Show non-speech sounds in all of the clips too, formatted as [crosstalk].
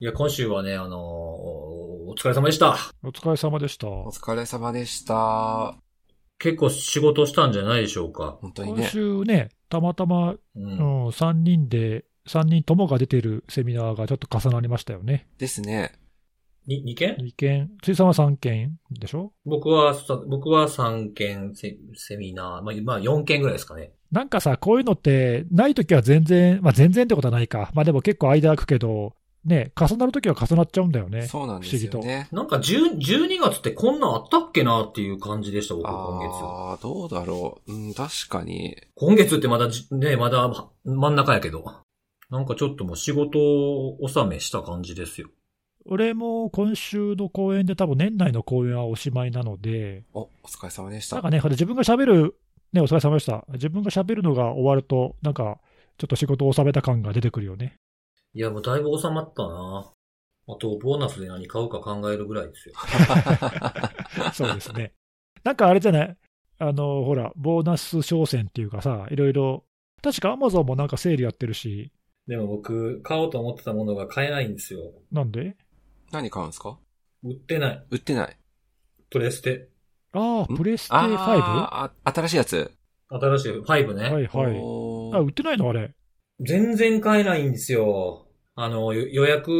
いや、今週はね、あのーお疲れ様でした。お疲れ様でした。お疲れ様でした。結構仕事したんじゃないでしょうか。今本当にね。週ね、たまたま、う。うんん、3人で、3人ともが出てるセミナーがちょっと重なりましたよね。ですね。に、2件？2件、ついさんは3件でしょ？僕はさ、僕は3件セセミナー、まあ、まあ4件ぐらいですかね。なんかさ、こういうのって、ないときは全然、まあ全然ってことはないか。まあでも結構間空くけど、ね、重なるときは重なっちゃうんだよね。そうなんですよね。なんか10 12月ってこんなんあったっけなっていう感じでした、僕、今月。ああ、どうだろう。うん、確かに。今月ってまだじ、ね、まだ真ん中やけど。なんかちょっともう仕事を納めした感じですよ。俺も今週の公演で多分年内の公演はおしまいなので、お、お疲れ様でした。なんかね、自分が喋る、ね、お疲れ様でした。自分が喋るのが終わると、なんか、ちょっと仕事を収めた感が出てくるよね。いや、もうだいぶ収まったなあと、ボーナスで何買うか考えるぐらいですよ。[laughs] そうですね。なんかあれじゃない？あの、ほら、ボーナス商戦っていうかさ、いろいろ、確かアマゾンもなんかセールやってるし、でも僕、買おうと思ってたものが買えないんですよ。なんで？何買うんですか？売ってない。売ってない。プレステ。ああ、ん？プレステ 5? はあーあ、新しいやつ。新しい5ね。いはい。おーあ、売ってないのあれ？全然買えないんですよ。あの、よ予約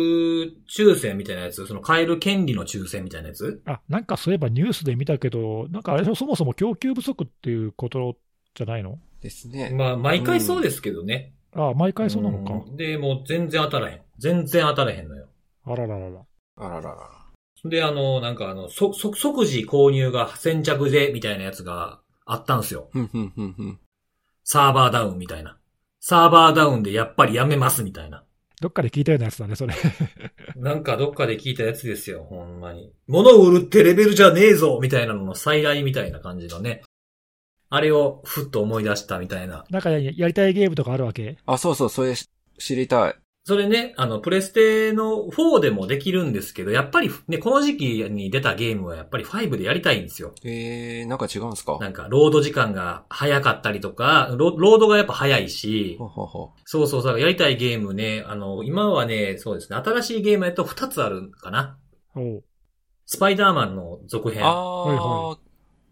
抽選みたいなやつ、その買える権利の抽選みたいなやつ？あ、なんかそういえばニュースで見たけど、なんかあれそもそも供給不足っていうことじゃないの？ですね。まあ、毎回そうですけどね。ああ、毎回そうなのか。うんで、もう全然当たらへん。全然当たらへんのよ。あらららら。あららら。で、あの、なんかあの、そ、そ、即時購入が先着で、みたいなやつがあったんですよ。ふんふんふんふん。サーバーダウンみたいな。サーバーダウンでやっぱりやめますみたいな。どっかで聞いたようなやつだね、それ。[laughs] なんかどっかで聞いたやつですよ、ほんまに。物を売るってレベルじゃねえぞみたいなのの再来みたいな感じのね。あれをふっと思い出したみたいな。なんかややりたいゲームとかあるわけ？あ、そうそう、それし知りたい。それね、あの、プレステの4でもできるんですけど、やっぱりね、この時期に出たゲームはやっぱり5でやりたいんですよ。えー、なんか違うんですか？なんか、ロード時間が早かったりとか、ロロードがやっぱ早いしほ、ほほ。そうそうそう、やりたいゲームね、あの、今はね、そうですね、新しいゲームやと2つあるかな。スパイダーマンの続編。あはいーは、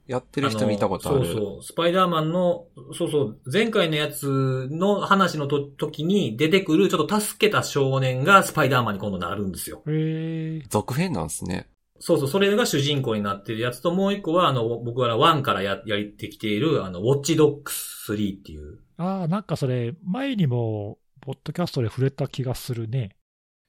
やってる人見たことある。そうそう。スパイダーマンの、そうそう、前回のやつの話のと時に出てくる、ちょっと助けた少年がスパイダーマンに今度なるんですよ。へえ続編なんですね。そうそう、それが主人公になってるやつと、もう一個は、あの、僕は1からや、やってきている、あの、ウォッチドックス3っていう、ああ、なんかそれ、前にも、ポッドキャストで触れた気がするね。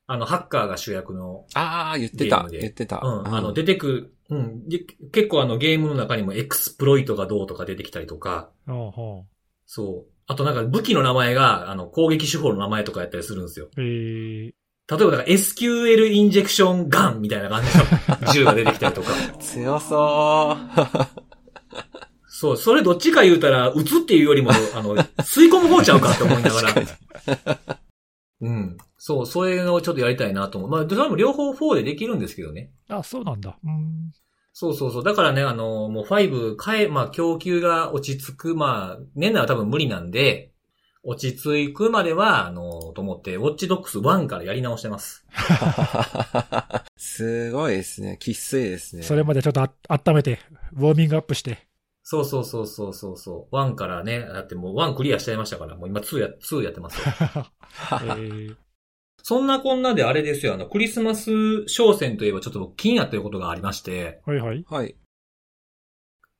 あの、ハッカーが主役の、あー、言ってた言ってた。うん、あの、出てくる、うん、で結構あの、ゲームの中にもエクスプロイトがどうとか出てきたりとか、ああ、はあ。そう。あとなんか武器の名前が、あの、攻撃手法の名前とかやったりするんですよ。え例ー、えば、なんか SQL インジェクションガンみたいな感じの [laughs] 銃が出てきたりとか。強そう。[laughs] そう、それどっちか言うたら、撃つっていうよりも、あの、吸い込む方ちゃうかって思いながら。[laughs] うん。そう、それをちょっとやりたいなと思う。まあ、それも両方4でできるんですけどね。あそうなんだ。うん。そうそうそう。だからね、あの、もう5変え、まあ、供給が落ち着く、まあ、年内は多分無理なんで、落ち着くまでは、あの、と思って、ウォッチドックス1からやり直してます。[laughs] すごいですね。喫水ですね。それまでちょっとあ温めて、ウォーミングアップして。そうそうそうそうそうそう。1からね、だってもう1クリアしちゃいましたから、もう今2や、2やってますよ。[laughs] [laughs] えー、そんなこんなであれですよ、あの、クリスマス商戦といえばちょっと僕気になってることがありまして、はいはい。はい。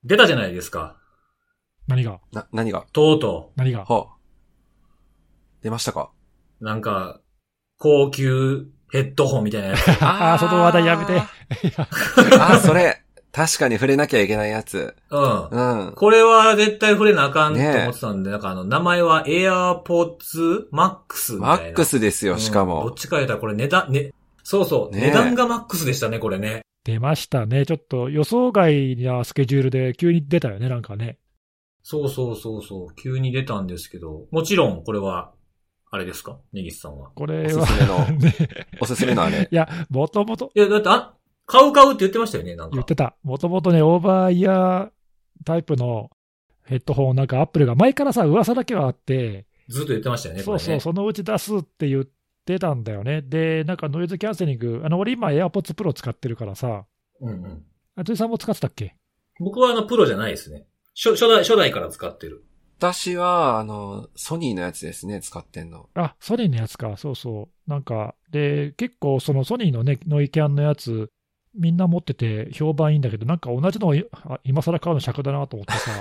出たじゃないですか。何が？な、何が？とうと何が？はあ。出ましたか？う、なんか、高級ヘッドホンみたいなやつ。[laughs] ああ、その話題やめて。[laughs] あー、それ。確かに触れなきゃいけないやつ。うん。うん。これは絶対触れなあかんと思ってたんで、なんかあの、名前は AirPods Max みたいな。マックスですよ、うんしかどっも。ちか言うたらこれ値段、ね、そうそう、ね値段がマックスでしたね、これね。出ましたね。ちょっと予想外なスケジュールで急に出たよね、なんかね。そうそうそうそう、急に出たんですけど、もちろんこれは、あれですか？ネギスさんは。これはおすすめの、[laughs] ね、おすすめのあれ。いや、もともといや、だって、あ、買う買うって言ってましたよね、なんか。言ってた。もともとね、オーバーイヤータイプのヘッドホンをなんかアップルが前からさ、噂だけはあって、ずっと言ってましたよね。そうそう、そのうち出すって言っってたんだよね。で、なんかノイズキャンセリング、あの、俺今 AirPods Pro 使ってるからさ、うんうん。あついさんも使ってたっけ？僕はあの、プロじゃないですね。初初代、初代から使ってる。私は、あの、ソニーのやつですね、使ってんの。あ、ソニーのやつか、そうそう。なんか、で、結構そのソニーのね、ノイキャンのやつ、みんな持ってて評判いいんだけど、なんか同じのを今更買うの尺だなと思ってさ、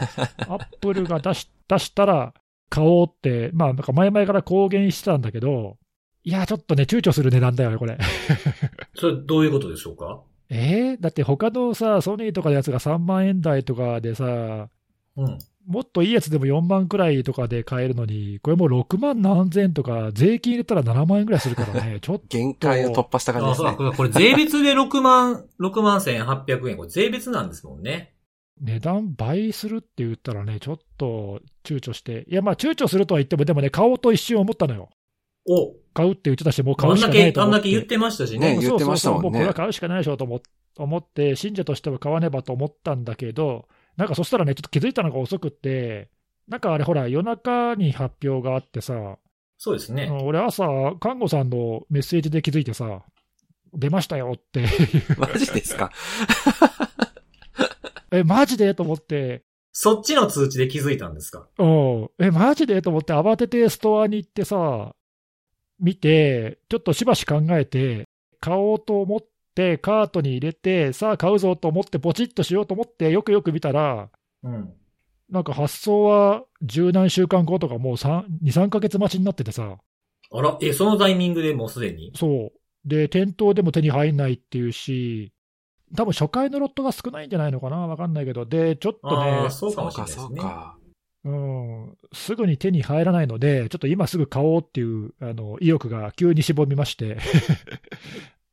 [laughs] アップルが出し出したら買おうって、まあなんか前々から公言してたんだけど、いや、ちょっとね、躊躇する値段だよね、これ。[laughs] それどういうことでしょうか？えー、だって他のさ、ソニーとかのやつが3万円台とかでさ、うん。もっといいやつでも4万くらいとかで買えるのに、これもう6万何千とか、税金入れたら7万円くらいするからね、[laughs] ちょっと限界を突破した感じあ、ですね。そうか。これ税別で6万、[laughs] 6万1800円。これ税別なんですもんね。値段倍するって言ったらね、ちょっと躊躇して、いや、まあ、躊躇するとは言っても、でもね、買おうと一瞬思ったのよ。お買うって言ってたし、もう買あうんしかなだけ、あんいと思って。だけ言ってましたしね。ね言ってましたもんねそうそうそうもうこれは買うしかないでしょと思思って、信者としては買わねばと思ったんだけど、なんかそしたらね、ちょっと気づいたのが遅くって、なんかあれ、ほら、夜中に発表があってさ、そうですね。俺、朝、看護さんのメッセージで気づいてさ、出ましたよっていう、[laughs] マジですか？[laughs] え、マジでと思って、そっちの通知で気づいたんですか？うん。え、マジでと思って慌ててストアに行ってさ、見て、ちょっとしばし考えて、買おうと思って、カートに入れて、さあ買うぞと思って、ポチッとしようと思って、よくよく見たら、うん。なんか発送は十何週間後とか、もう3 2、3ヶ月待ちになっててさ、あら、え、そのタイミングでもうすでに？そう。で、店頭でも手に入んないっていうし、多分初回のロットが少ないんじゃないのかな？わかんないけど、で、ちょっとねそうかそうか、もしれないですね。うん、すぐに手に入らないので、ちょっと今すぐ買おうっていうあの意欲が急にしぼみまして、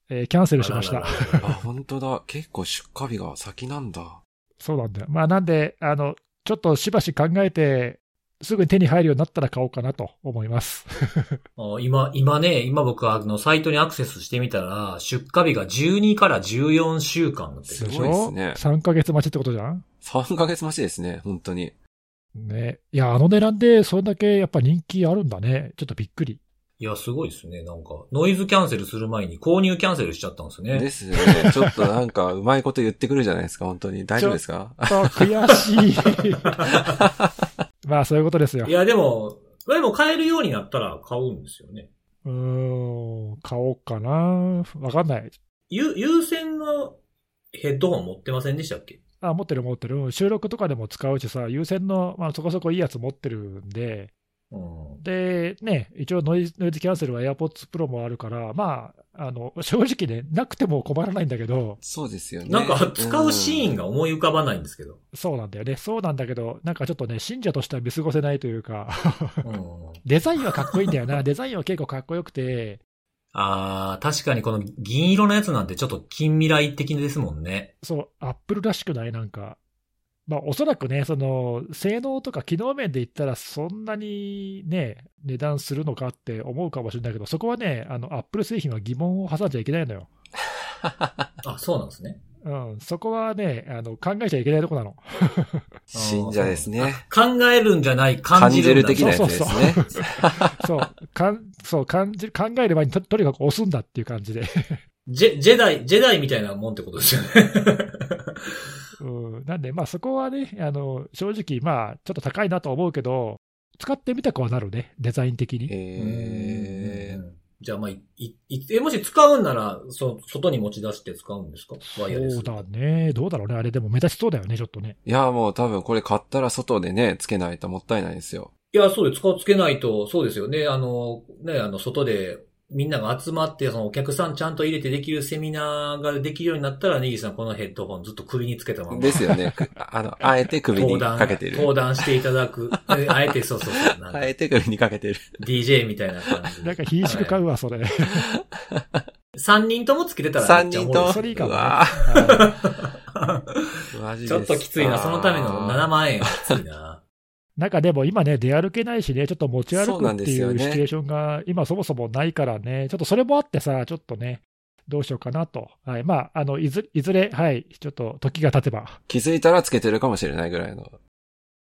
えーキャンセルしましたあら。らららあ、本当だ。結構出荷日が先なんだ。そうなんだよ。まあ、なんであの、ちょっとしばし考えて、すぐに手に入るようになったら買おうかなと思います。[laughs] あ今、今ね、今僕はあの、サイトにアクセスしてみたら、出荷日が12から14週間だってする。ごいですね ?3 ヶ月待ちってことじゃん？3ヶ月待ちですね、本当に。ね。いや、あの値段でそれだけやっぱ人気あるんだね。ちょっとびっくり。いや、すごいですね。なんか、ノイズキャンセルする前に購入キャンセルしちゃったんですね。ですよね。ちょっとなんか、うまいこと言ってくるじゃないですか、本当に。大丈夫ですか？あ悔しい。[laughs] まあ、そういうことですよい。や、でも、でも買えるようになったら買うんですよね。うーん、買おうかな。わかんない。有有線のヘッドホン持ってませんでしたっけ？あ、持ってる持ってる。収録とかでも使うしさ、有線の、まあ、そこそこいいやつ持ってるんで、うん。で、ね、一応ノイズノイズキャンセルは AirPods Pro もあるから、まあ、あの、[laughs] 正直ね、なくても困らないんだけど、そうですよね。なんか、使うシーンが。が思い浮かばないんですけど。そうなんだよね。そうなんだけど、なんかちょっとね、信者としては見過ごせないというか、うん。[laughs] デザインはかっこいいんだよな。デザインは結構かっこよくて、あー、確かにこの銀色のやつなんてちょっと近未来的ですもんね。そう、アップルらしくないなんか。まあ、おそらくね、その、性能とか機能面で言ったら、そんなにね、値段するのかって思うかもしれないけど、そこはね、あの、アップル製品は疑問を挟んじゃいけないのよ。[laughs] あ、そうなんですね。うん、そこはね、あの、考えちゃいけないとこなの。[laughs] 信者ですね。考えるんじゃない、感感じるんだじる的なやつですね。そう、[laughs] かん、そう、感じ、考える前にと、とにかく押すんだっていう感じで。ジェ、ジェダイ、ジェダイみたいなもんってことですよね。うん、なんで、まあそこはね、あの、正直、まあ、ちょっと高いなとは思うけど、使ってみたくはなるね、デザイン的に。えー、じゃあ、まあ、い、い、いえ、もし使うんなら、そ、外に持ち出して使うんですか？ワイヤレス。そうだね。どうだろうね。あれでも目立ちそうだよね、ちょっとね。いや、もう多分これ買ったら外でね、つけないともったいないですよ。いや、そうです。使うつけないと、そうですよね。あの、ね、あの、外で、みんなが集まって、そのお客さんちゃんと入れてできるセミナーができるようになったら、ネギさんこのヘッドホンずっと首につけたまま。ですよね。くあの、あえて首に登壇、かけてる。登壇していただく。[laughs] えあえて、そうそうそう。あえて首にかけてる。DJ みたいな感じで。なんか、品種買うわ、それ。3人ともつけてたら三人とめっちゃおもそれいいかもね。[laughs] ちょっときついな。そのための7万円はきついな。なんかでも今ね、出歩けないしね、ちょっと持ち歩くっていうシチュエーションが今そもそもないからね、ちょっとそれもあってさ、ちょっとね、どうしようかなと。はい。まあ、あの、いずいずれ、はい、ちょっと時が経てば。気づいたらつけてるかもしれないぐらいの。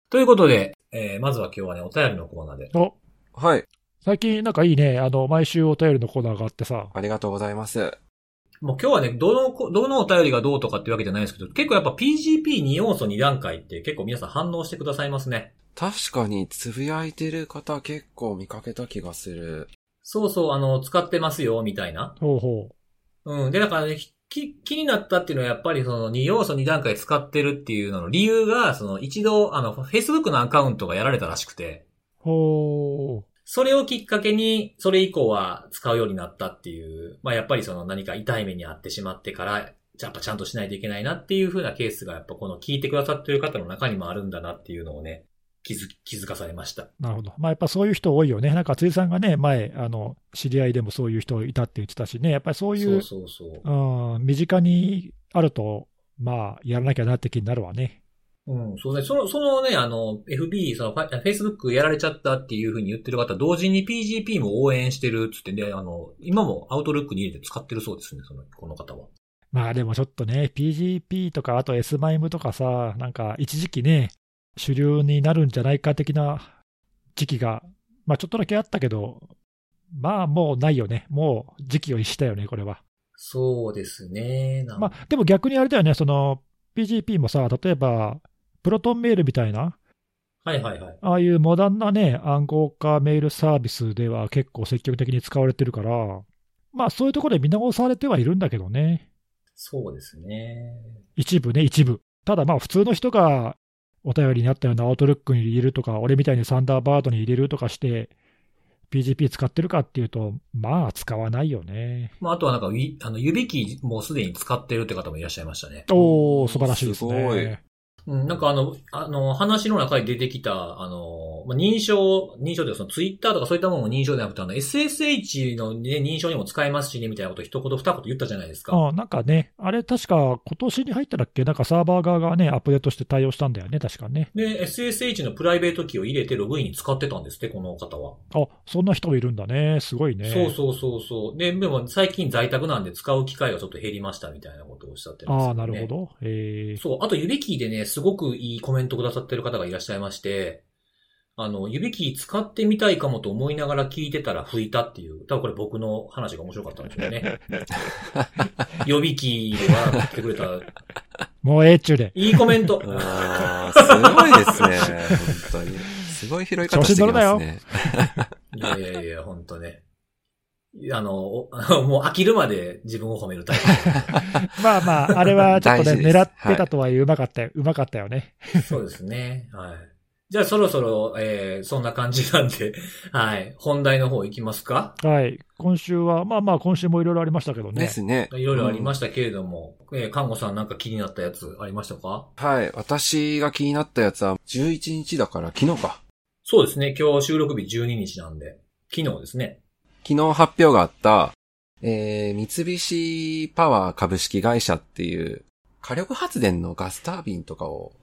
ということで、えーまずは今日はね、お便りのコーナーで。お、はい。最近なんかいいね、あの、毎週お便りのコーナーがあってさ。ありがとうございます。もう今日はね、どのこ、どのお便りがどうとかっていうわけじゃないですけど、結構やっぱ PGP2 要素2段階って結構皆さん反応してくださいますね。確かに、つぶやいてる方結構見かけた気がする。そうそう、あの、使ってますよ、みたいな。ほうほうん。で、だからね、き気になったっていうのはやっぱりその2要素2段階使ってるっていうのの理由が、その一度、あの、Facebook のアカウントがやられたらしくて、う。ほそれをきっかけに、それ以降は使うようになったっていう、まあやっぱりその何か痛い目にあってしまってから、やっぱちゃんとしないといけないなっていう風なケースがやっぱこの聞いてくださってる方の中にもあるんだなっていうのをね、気づ、気づかされました。う。なるほど。まあやっぱそういう人多いよね。なんか辻さんがね、前、あの、知り合いでもそういう人いたって言ってたしね。やっぱりそういそうう、そうそう。うん、身近にあると、まあ、やらなきゃなって気になるわね。うん、そうね。その、そのね、あの、FB、その、Facebook やられちゃったっていう風に言ってる方、同時に PGP も応援してるっつってね、あの、今もアウトルックに入れて使ってるそうですね、その、この方は。まあでもちょっとね、PGP とか、あと S マイムとかさ、なんか一時期ね、主流になるんじゃないか的な時期が、まあちょっとだけあったけど、まあもうないよね。もう時期を逸したよね、これは。そうですね。まあでも逆にあれだよね、その PGP もさ、例えば、プロトンメールみたいな、はいはいはい。ああいうモダンなね、暗号化メールサービスでは結構積極的に使われてるから、まあそういうところで見直されてはいるんだけどね。そうですね。一部ね、一部。ただまあ普通の人がお便りにあったようなアウトルックに入れるとか、俺みたいにサンダーバードに入れるとかして、PGP 使ってるかっていうと、まあ使わないよね。まあ、あとはなんか、いあの、 YubiKey もうすでに使ってるって方もいらっしゃいましたね。おー、素晴らしいですすごいね。うん、なんかあの、あの、話の中に出てきた、あの、まあ、認証、認証でそのツイッターとかそういったものも認証じゃなくて、あの、SSH の、ね、認証にも使えますしね、みたいなこと一言二言言ったじゃないですか。あなんかね、あれ確か今年に入っただっけ？なんかサーバー側がね、アップデートして対応したんだよね、確かね。で、SSH のプライベートキーを入れてログインに使ってたんですって、この方は。あ、そんな人もいるんだね。すごいね。そうそうそうそう。で、でも最近在宅なんで使う機会がちょっと減りましたみたいなことをおっしゃってます、ね。ああ、なるほ。ど。えー、そう。あと、指キーでね、すごくいいコメントくださってる方がいらっしゃいまして、あの、指キー使ってみたいかもと思いながら聞いてたら吹いたっていう、多分これ僕の話が面白かったんでしょうね。[laughs] 予備キーで笑ってくれた、もうええっちゅうで。いいコメント。[laughs] あーすごいですね。本当に。すごい拾い方してきますね。[laughs] いやいやいや、ほんとね。あの、お [laughs] もう飽きるまで自分を褒めるタイ [laughs] まあまあ、あれは [laughs] ちょっとね、狙ってたとはいえうまかったよ。うまかったよね。プ。そうですね。はい。じゃあそろそろ、えー、そんな感じなんで、はい。本題の方行きますか？はい。今週は、まあまあ、今週もいろいろありましたけどね。ですね。いろいろありましたけれども、えー、看護さんなんか気になったやつありましたか？はい。私が気になったやつは、11日だから昨日か。そうですね。今日収録日12日なんで、昨日ですね。昨日発表があった、えー、三菱パワー株式会社っていう、火力発電のガスタービンとかを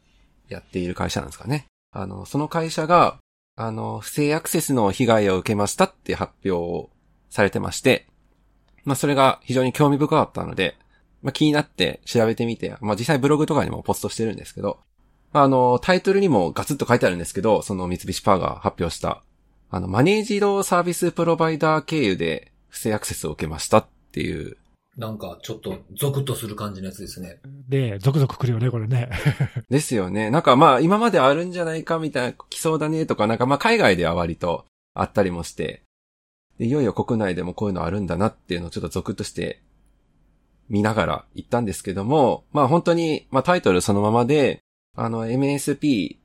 やっている会社なんですかね。あの、その会社が、あの、不正アクセスの被害を受けましたって発表をされてまして、まあ、それが非常に興味深かったので、まあ、気になって調べてみて、まあ、実際ブログとかにもポストしてるんですけど、あの、タイトルにもガツッと書いてあるんですけど、その三菱パワーが発表した、あの、マネージドサービスプロバイダー経由で不正アクセスを受けましたっていう、なんか、ちょっと、ゾクッとする感じのやつですね。で、続々来るよね、これね。[laughs] ですよね。なんかまあ今まであるんじゃないかみたいな、来そうだねとか、なんかまあ海外では割とあったりもして、でいよいよ国内でもこういうのあるんだなっていうのをちょっとゾクッとして見ながら行ったんですけども、まあ本当に、まあタイトルそのままで、あの MSP、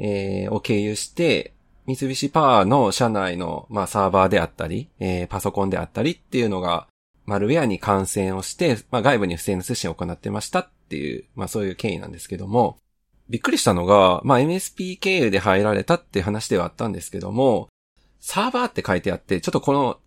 えーを経由して、三菱パワーの社内の、まあ、サーバーであったり、えーパソコンであったりっていうのが、マルウェアに感染をして、まあ、外部に不正な通信を行ってましたっていう、まあ、そういう経緯なんですけども、びっくりしたのが、まあ、MSP 経由で入られたっていう話ではあったんですけども、サーバーって書いてあって、ちょっとこの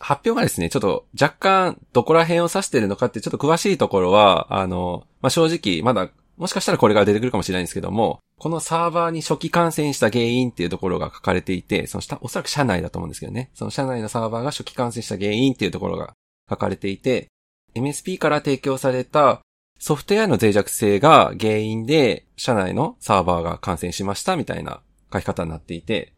発表がですね、ちょっと若干どこら辺を指してるのかってちょっと詳しいところは、あの、まあ、正直まだもしかしたらこれが出てくるかもしれないんですけども、このサーバーに初期感染した原因っていうところが書かれていて、その下、おそらく社内だと思うんですけどね。その社内のサーバーが初期感染した原因っていうところが書かれていて、MSP から提供されたソフトウェアの脆弱性が原因で、社内のサーバーが感染しましたみたいな書き方になっていて、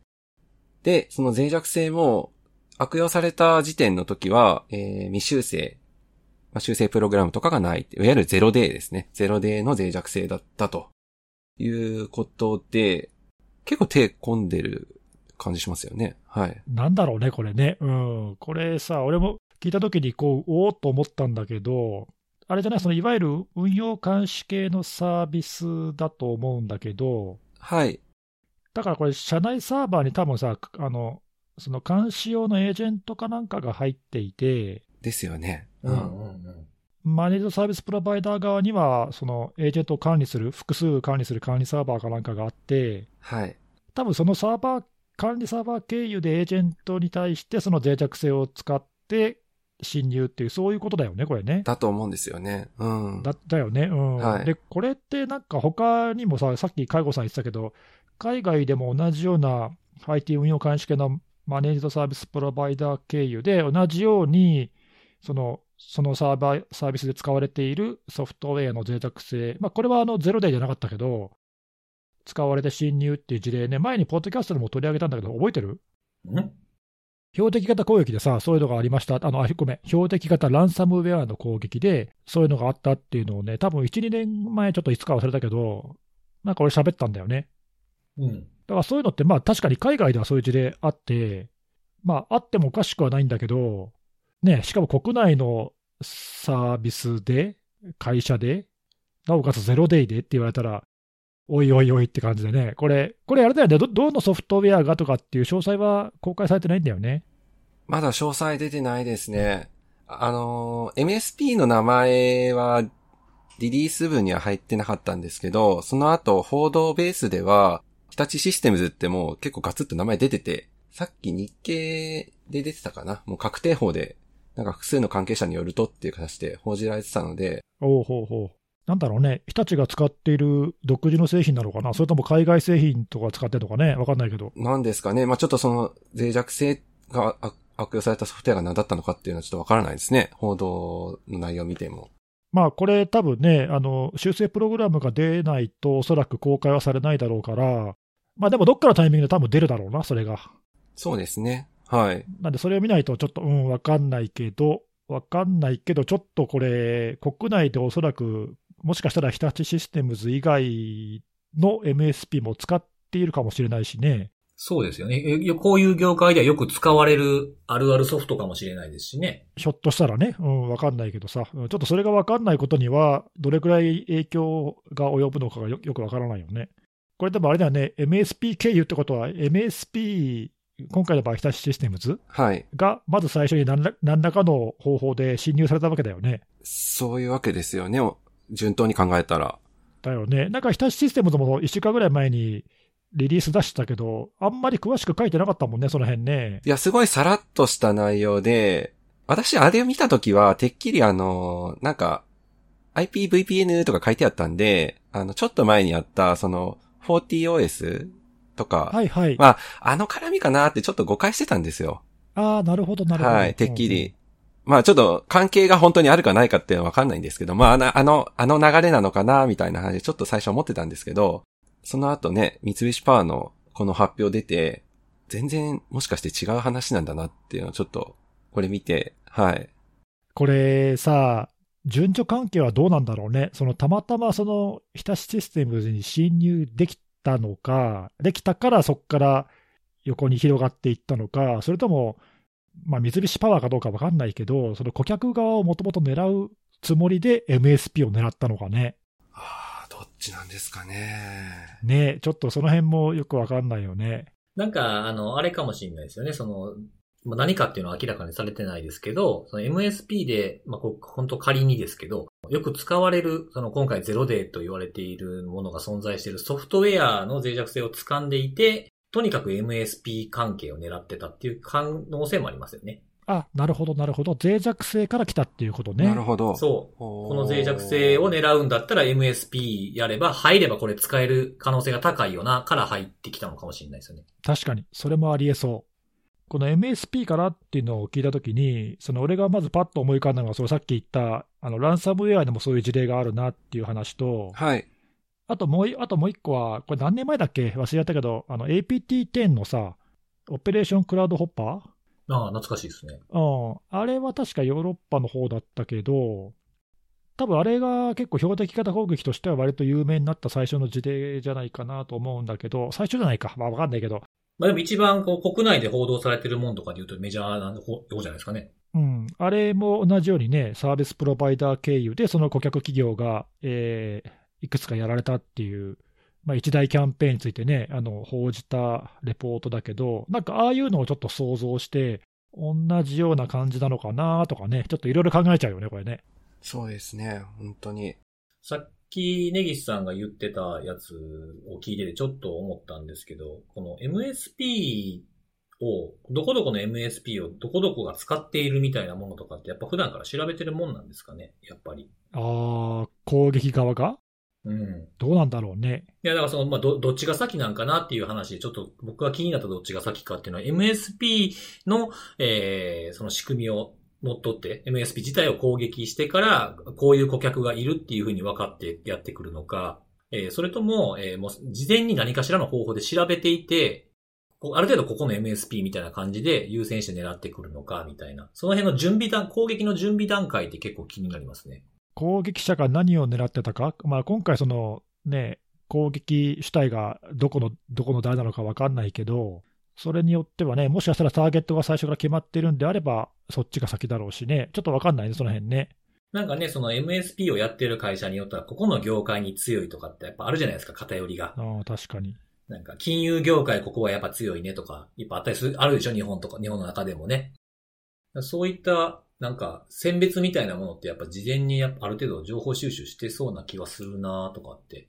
で、その脆弱性も悪用された時点の時は、えー、未修正、まあ、修正プログラムとかがない。いわゆる 0day ですね。0day の脆弱性だったということで、結構手込んでる感じしますよね。はい。なんだろうね、これね。うん。これさ、俺も聞いたときに、こう、おおっと思ったんだけど、あれじゃない、そのいわゆる運用監視系のサービスだと思うんだけど、はい。だからこれ、社内サーバーに多分さ、あの、その監視用のエージェントかなんかが入っていて、ですよね。うんうんうん。マネージドサービスプロバイダー側には、そのエージェントを管理する、複数管理する管理サーバーかなんかがあって、はい。多分そのサーバー、管理サーバー経由でエージェントに対して、その脆弱性を使って侵入っていう、そういうことだよね、これね。だと思うんですよね。うん。だだよね、うんはいで、これってなんか他にもさ、さっき介護さん言ってたけど、海外でも同じような IT 運用監視系のマネージドサービスプロバイダー経由で、同じようにそのそのサーバーサービスで使われているソフトウェアの脆弱性、まあ、これはあのゼロデイじゃなかったけど、使われて侵入っていう事例ね、前にポッドキャストでも取り上げたんだけど、覚えてる？ん標的型攻撃でさ、そういうのがありました。あの、あごめん、標的型ランサムウェアの攻撃で、そういうのがあったっていうのをね、多分1、2年前、ちょっといつか忘れたけど、なんか俺喋ったんだよね。うん。だからそういうのって、まあ確かに海外ではそういう事例あって、まああってもおかしくはないんだけど、ね、しかも国内のサービスで、会社で、なおかつゼロデイでって言われたら、おいおいおいって感じでね、これ、これあれだよね、どどのソフトウェアがとかっていう詳細は公開されてないんだよね。まだ詳細出てないですね。あの、MSP の名前はリリース部には入ってなかったんですけど、その後報道ベースでは、日立システムズってもう結構ガツッと名前出てて、さっき日経で出てたかなもう確定法で、なんか複数の関係者によるとっていう形で報じられてたので、おうほうほう。なんだろうね、日立が使っている独自の製品なのかな、それとも海外製品とか使ってるのかね、わかんないけど。なんですかね。まあちょっとその脆弱性があ悪用されたソフトウェアが何だったのかっていうのはちょっとわからないですね。報道の内容を見ても。まあこれ、多分ねあの、修正プログラムが出ないと、おそらく公開はされないだろうから、まあでもどっかのタイミングで多分出るだろうな、それが。そうですね。はい。なんで、それを見ないと、ちょっと、うん、わかんないけど、わかんないけど、ちょっとこれ、国内でおそらく、もしかしたら日立システムズ以外の MSP も使っているかもしれないしね。そうですよね。えこういう業界ではよく使われるあるあるソフトかもしれないですしね。ひょっとしたらね、うん、わかんないけどさ、うんちょっとそれがわかんないことには、どれくらい影響が及ぶのかがよよくわからないよね。これでもあれだよね、MSP 経由ってことは、MSP、今回の場合、日立システムズはい。が、まず最初に何ら何らかの方法で侵入されたわけだよね。そういうわけですよね。お順当に考えたら。だよね。なんか日立システムズも1週間ぐらい前にリリース出したけど、あんまり詳しく書いてなかったもんね、その辺ね。いや、すごいさらっとした内容で、私あれを見たときは、てっきりあの、なんか、IPVPN とか書いてあったんで、あの、ちょっと前にあった、その、40OS とか、はいはい。まあ、あの絡みかなってちょっと誤解してたんですよ。ああ、なるほど、なるほど。はい、てっきり。まあちょっと関係が本当にあるかないかってわかんないんですけど、まああの、あの、あの流れなのかなみたいな話でちょっと最初思ってたんですけど、その後ね、三菱パワーのこの発表出て、全然もしかして違う話なんだなっていうのをちょっと、これ見て、はい。これさ、順序関係はどうなんだろうね。そのたまたまその日立システムズに侵入できたのか、できたからそこから横に広がっていったのか、それとも、まあ、三菱パワーかどうかわかんないけど、その顧客側をもともと狙うつもりで MSP を狙ったのかね。ああ、どっちなんですかね。ねちょっとその辺もよくわかんないよね。なんか、あの、あれかもしれないですよね。その、まあ何かっていうのは明らかにされてないですけど、その MSP で、まあ、本当仮にですけど、よく使われる、その今回ゼロデーと言われているものが存在しているソフトウェアの脆弱性を掴んでいて、とにかく MSP 関係を狙ってたっていう可能性もありますよね。あ、なるほど、なるほど。脆弱性から来たっていうことね。なるほど。そう。ここの脆弱性を狙うんだったら MSP やれば、入ればこれ使える可能性が高いよな、から入ってきたのかもしれないですよね。確かに、それもありえそう。この MSP からっていうのを聞いたときに、その俺がまずパッと思い浮かんだのが、そのさっき言った、あのランサムウェアでもそういう事例があるなっていう話と、はい。あともういあともう一個は、これ何年前だっけ？忘れちゃったけど、あの APT10 のさ、オペレーションクラウドホッパーああ、懐かしいですね。うん。あれは確かヨーロッパの方だったけど、多分あれが結構標的型攻撃としては割と有名になった最初の事例じゃないかなと思うんだけど、最初じゃないか。まあわかんないけど。まあでも一番こう国内で報道されてるもんとかで言うとメジャーな方じゃないですかね。うん。あれも同じようにね、サービスプロバイダー経由でその顧客企業が、えーいくつかやられたっていう、まあ一大キャンペーンについてね、あの、報じたレポートだけど、なんかああいうのをちょっと想像して、同じような感じなのかなとかね、ちょっといろいろ考えちゃうよね、これね。そうですね。本当に。さっき、ネギスさんが言ってたやつを聞いててちょっと思ったんですけど、この MSP を、どこどこの MSP をどこどこが使っているみたいなものとかってやっぱ普段から調べてるもんなんですかねやっぱり。ああ、攻撃側が？うん。どうなんだろうね。いや、だからその、まあ、ど、どっちが先なんかなっていう話で、ちょっと僕が気になったどっちが先かっていうのは、MSP の、えー、その仕組みを乗っ取って、MSP 自体を攻撃してから、こういう顧客がいるっていうふうに分かってやってくるのか、えー、それとも、えー、もう、事前に何かしらの方法で調べていて、ある程度ここの MSP みたいな感じで優先して狙ってくるのか、みたいな。その辺の準備段、攻撃の準備段階って結構気になりますね。攻撃者が何を狙ってたか、まあ、今回、そのね、攻撃主体がどこのどこの誰なのか分かんないけど、それによってはね、もしかしたらターゲットが最初から決まってるんであれば、そっちが先だろうしね、ちょっと分かんないね、その辺ね。なんかね、その MSP をやってる会社によっては、ここの業界に強いとかってやっぱあるじゃないですか、偏りが。ああ、確かに。なんか、金融業界ここはやっぱ強いねとか、いっぱいあったりする、あるでしょ、日本とか、日本の中でもね。そういった、なんか、選別みたいなものってやっぱ事前にやっぱある程度情報収集してそうな気はするなとかって。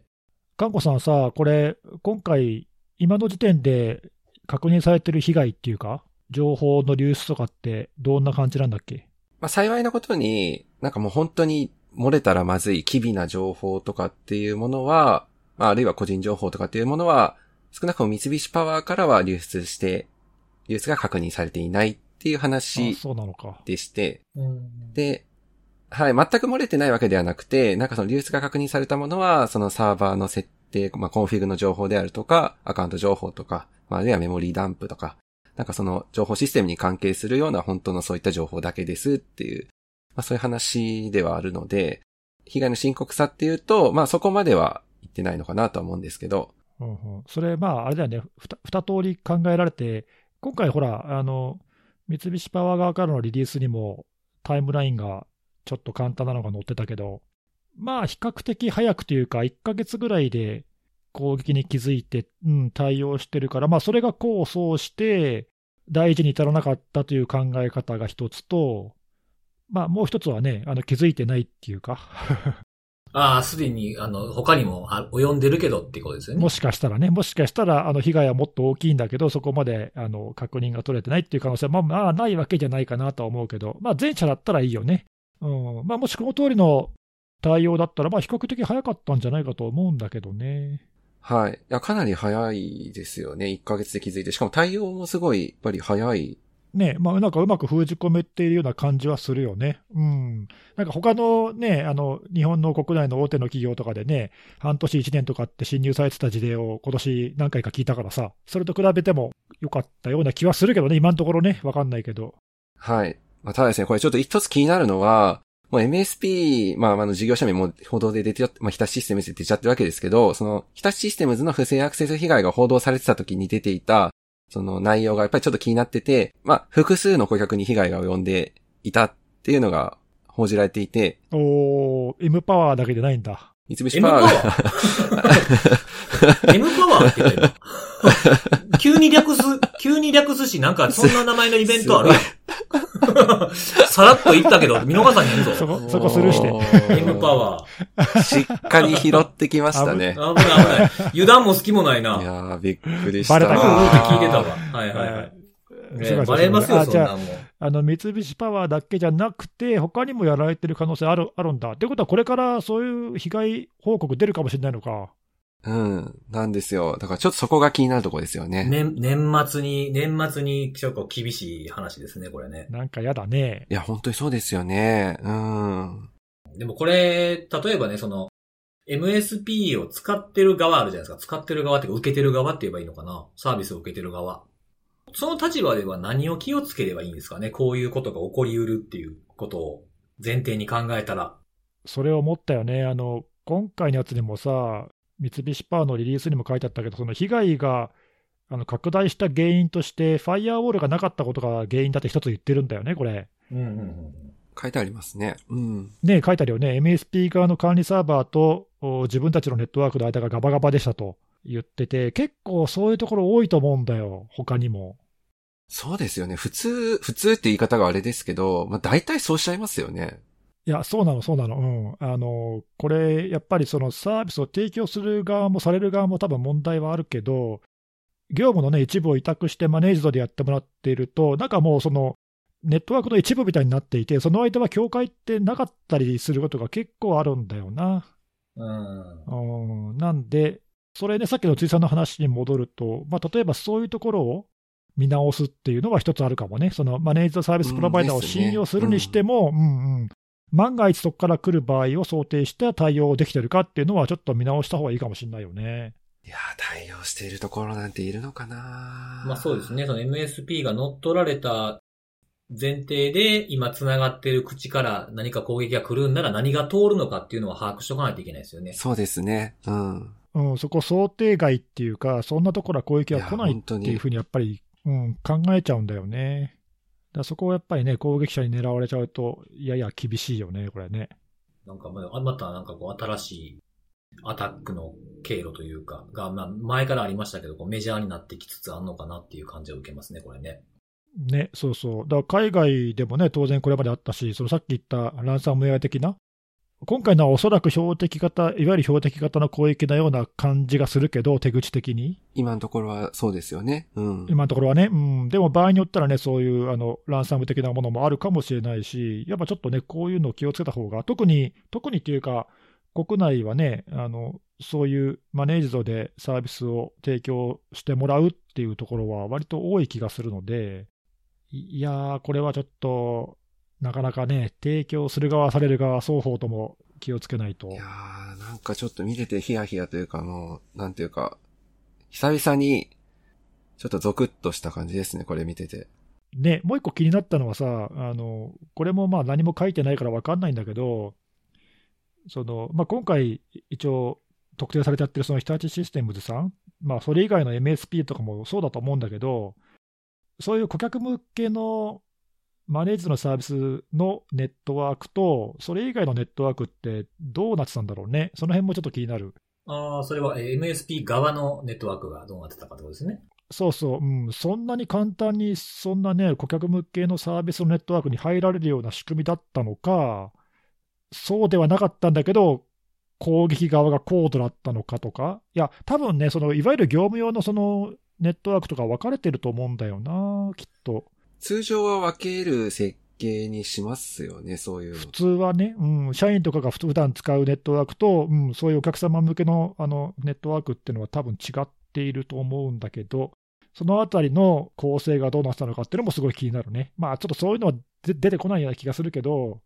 かんこさんさ、これ、今回、今の時点で確認されてる被害っていうか、情報の流出とかって、どんな感じなんだっけ？まあ幸いなことに、なんかもう本当に漏れたらまずい機微な情報とかっていうものは、まああるいは個人情報とかっていうものは、少なくとも三菱パワーからは流出して、流出が確認されていないっていうあ話そうなのか。でして、うん。で、はい、全く漏れてないわけではなくて、なんかその流出が確認されたものは、そのサーバーの設定、まあコンフィグの情報であるとか、アカウント情報とか、まああるいはメモリーダンプとか、なんかその情報システムに関係するような本当のそういった情報だけですっていう、まあそういう話ではあるので、被害の深刻さっていうと、まあそこまでは言ってないのかなとは思うんですけど、うんうん、それ、まあ、あれだよね、ふた二通り考えられて、今回、ほら、あの、三菱パワー側からのリリースにも、タイムラインがちょっと簡単なのが載ってたけど、まあ、比較的早くというか、1ヶ月ぐらいで攻撃に気づいて、うん、対応してるから、まあ、それが功を奏して、大事に至らなかったという考え方が一つと、まあ、もう一つはね、あの気づいてないっていうか、[laughs] ああ、すでに、あの、他にもあ及んでるけどってことですよね。もしかしたらね、もしかしたらあの被害はもっと大きいんだけど、そこまであの確認が取れてないっていう可能性は、まあ、まあ、ないわけじゃないかなとは思うけど、まあ、前者だったらいいよね。うんまあ、もしこの通りの対応だったら、まあ、比較的早かったんじゃないかと思うんだけどね。はい。いや、かなり早いですよね。1ヶ月で気づいて。しかも対応もすごい、やっぱり早い。ねまあ、なんかうまく封じ込めているような感じはするよね。うん。なんか他のね、あの、日本の国内の大手の企業とかでね、半年1年とかって侵入されてた事例を今年何回か聞いたからさ、それと比べても良かったような気はするけどね、今のところね、わかんないけど。はい。まあ、ただですね、これちょっと一つ気になるのは、もう MSP、まあ、あの、事業者名も報道で出てちゃって、まあ、日立システムズで出ちゃってるわけですけど、その、日立システムズの不正アクセス被害が報道されてた時に出ていた、その内容がやっぱりちょっと気になってて、まあ、複数の顧客に被害が及んでいたっていうのが報じられていて、おー、M パワーだけじゃないんだ。三菱パワーが、ー？[laughs] ?M パワーって言った今 [laughs] 急に略す、急に略すし、なんかそんな名前のイベントある？さらっと言ったけど、見逃さへんぞ。そこ、そこスルーして。M パワー。しっかり拾ってきましたね。危ない危ない。油断も隙もないな。いやー、びっくりした。バレたか？うんうんって聞いてたわ。はいはいはい。バレますよ、あじゃあそんなんもん。あの三菱パワーだけじゃなくて、他にもやられてる可能性あるあるんだ。ってことは、これからそういう被害報告出るかもしれないのか。うん。なんですよ。だからちょっとそこが気になるところですよね。年、年末に、年末に結構厳しい話ですね、これね。なんかやだね。いや、本当にそうですよね。うん。でもこれ、例えばね、その、MSP を使ってる側あるじゃないですか。使ってる側っていうか、受けてる側って言えばいいのかな。サービスを受けてる側。その立場では何を気をつければいいんですかねこういうことが起こりうるっていうことを前提に考えたら。それを思ったよね。あの、今回のやつにもさ、三菱パワーのリリースにも書いてあったけど、その被害があの拡大した原因として、ファイアウォールがなかったことが原因だって一つ言ってるんだよね、これ。うんうんうん書いてありますね。うん。ね書いてあるよね。MSP 側の管理サーバーと自分たちのネットワークの間がガバガバでしたと言ってて、結構そういうところ多いと思うんだよ、他にも。そうですよね。普通、普通って言い方があれですけど、まあ大体そうしちゃいますよね。いや、そうなの、そうなの。うん。あの、これ、やっぱりそのサービスを提供する側もされる側も多分問題はあるけど、業務のね、一部を委託してマネージドでやってもらっていると、なんかもうその、ネットワークの一部みたいになっていて、その間は境界ってなかったりすることが結構あるんだよな。うん。うんなんで、それね、さっきの辻さんの話に戻ると、まあ、例えばそういうところを見直すっていうのは一つあるかもね。そのマネージドサービスプロバイダーを信用するにしても、うん、うんうん万が一そこから来る場合を想定して対応できてるかっていうのは、ちょっと見直した方がいいかもしれないよね。いや対応しているところなんているのかなまあそうですね。その MSP が乗っ取られた前提で、今繋がっている口から何か攻撃が来るんなら何が通るのかっていうのは把握しとかないといけないですよね。そうですね。うん。うん、そこ想定外っていうか、そんなところは攻撃が来ないっていうふうにやっぱり、うん、考えちゃうんだよね。だそこをやっぱりね、攻撃者に狙われちゃうと、やや厳しいよね、これね。なんかまたなんかこう新しいアタックの経路というか、が、まあ前からありましたけど、こうメジャーになってきつつあるのかなっていう感じを受けますね、これね。ね、そうそう。だから海外でもね、当然これまであったし、そのさっき言ったランサムウェア的な、今回のはおそらく標的型、いわゆる標的型の攻撃のような感じがするけど、手口的に。今のところはそうですよね。うん。今のところはね。うん。でも場合によったらね、そういうあのランサム的なものもあるかもしれないし、やっぱちょっとね、こういうのを気をつけた方が、特に、特にっていうか、国内はね、あの、そういうマネージドでサービスを提供してもらうっていうところは割と多い気がするので、いやー、これはちょっと、なかなかね、提供する側、される側、双方とも気をつけないと。いやー、なんかちょっと見ててヒヤヒヤというか、もう、なんていうか、久々に、ちょっとゾクッとした感じですね、これ見てて。ね、もう一個気になったのはさ、あの、これもまあ何も書いてないからわかんないんだけど、その、まあ、今回、一応、特定されちゃってるその日立システムズさん、まあ、それ以外の MSP とかもそうだと思うんだけど、そういう顧客向けのマネージのサービスのネットワークと、それ以外のネットワークってどうなってたんだろうね？その辺もちょっと気になる。ああ、それは MSP 側のネットワークがどうなってたかってことですね。そうそう、うん、そんなに簡単に、そんなね、顧客向けのサービスのネットワークに入られるような仕組みだったのか、そうではなかったんだけど、攻撃側が高度だったのかとか、いや、多分ね、そのいわゆる業務用のそのネットワークとか分かれてると思うんだよな、きっと。通常は分ける設計にしますよね、そういう普通はね、うん、社員とかが普段使うネットワークと、うん、そういうお客様向けのあのネットワークっていうのは多分違っていると思うんだけど、そのあたりの構成がどうなったのかっていうのもすごい気になるね。まあちょっとそういうのは出てこないような気がするけど、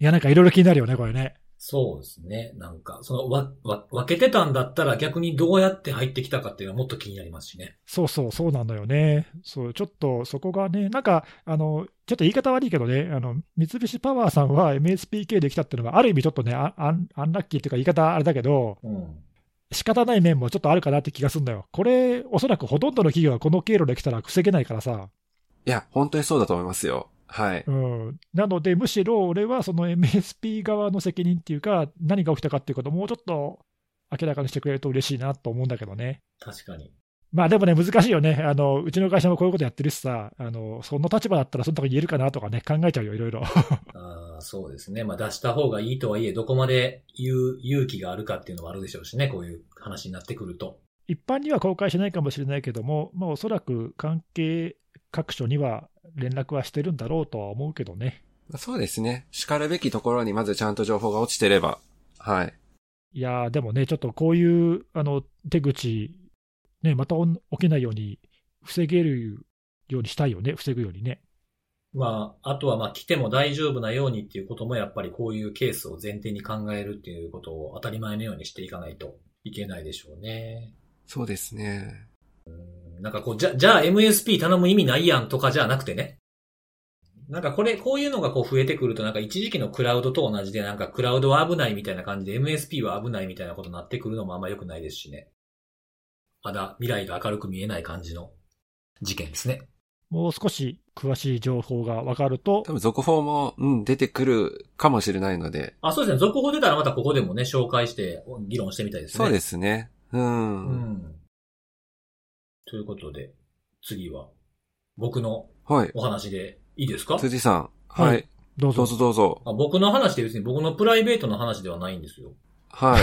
いやなんかいろいろ気になるよね、これね。そうですね。なんか、その、わ、わ、分けてたんだったら逆にどうやって入ってきたかっていうのはもっと気になりますしね。そうそう、そうなんだよね。そう、ちょっとそこがね、なんか、あの、ちょっと言い方悪いけどね、あの、三菱パワーさんは MSPK できたっていうのが、ある意味ちょっとね、アンアンラッキーっていうか言い方あれだけど、うん、仕方ない面もちょっとあるかなって気がするんだよ。これ、おそらくほとんどの企業はこの経路で来たら防げないからさ。いや、本当にそうだと思いますよ。はい。うん。なので、むしろ俺はその MSP 側の責任っていうか、何が起きたかっていうことをもうちょっと明らかにしてくれると嬉しいなと思うんだけどね。確かに。まあでもね、難しいよね。あの、うちの会社もこういうことやってるしさ、あの、その立場だったらそのとこ言えるかなとかね、考えちゃうよ、いろいろ。[laughs] ああ、そうですね。まあ出した方がいいとはいえ、どこまで言う勇気があるかっていうのもあるでしょうしね、こういう話になってくると。一般には公開しないかもしれないけども、まあおそらく関係各所には連絡はしてるんだろうとは思うけどね。そうですね。叱るべきところにまずちゃんと情報が落ちてれば。はい。いやー、でもね、ちょっとこういう、あの、手口、ね、また起きないように、防げるようにしたいよね、防ぐようにね。まあ、あとはまあ来ても大丈夫なようにっていうこともやっぱりこういうケースを前提に考えるっていうことを当たり前のようにしていかないといけないでしょうね。そうですね。うんなんかこう、じゃ、じゃあ MSP 頼む意味ないやんとかじゃなくてね。なんかこれ、こういうのがこう増えてくると、なんか一時期のクラウドと同じで、なんかクラウドは危ないみたいな感じで MSP は危ないみたいなことになってくるのもあんま良くないですしね。まだ未来が明るく見えない感じの事件ですね。もう少し詳しい情報が分かると多、分続報も、うん、出てくるかもしれないので。あ、そうですね。続報出たらまたここでもね、紹介して議論してみたいですね。そうですね。うん。うん。ということで、次は、僕のはい。お話でいいですか？辻さん。はいはい。どうぞどう。ぞどうぞ。あ僕の話で別に僕のプライベートの話ではないんですよ。はい。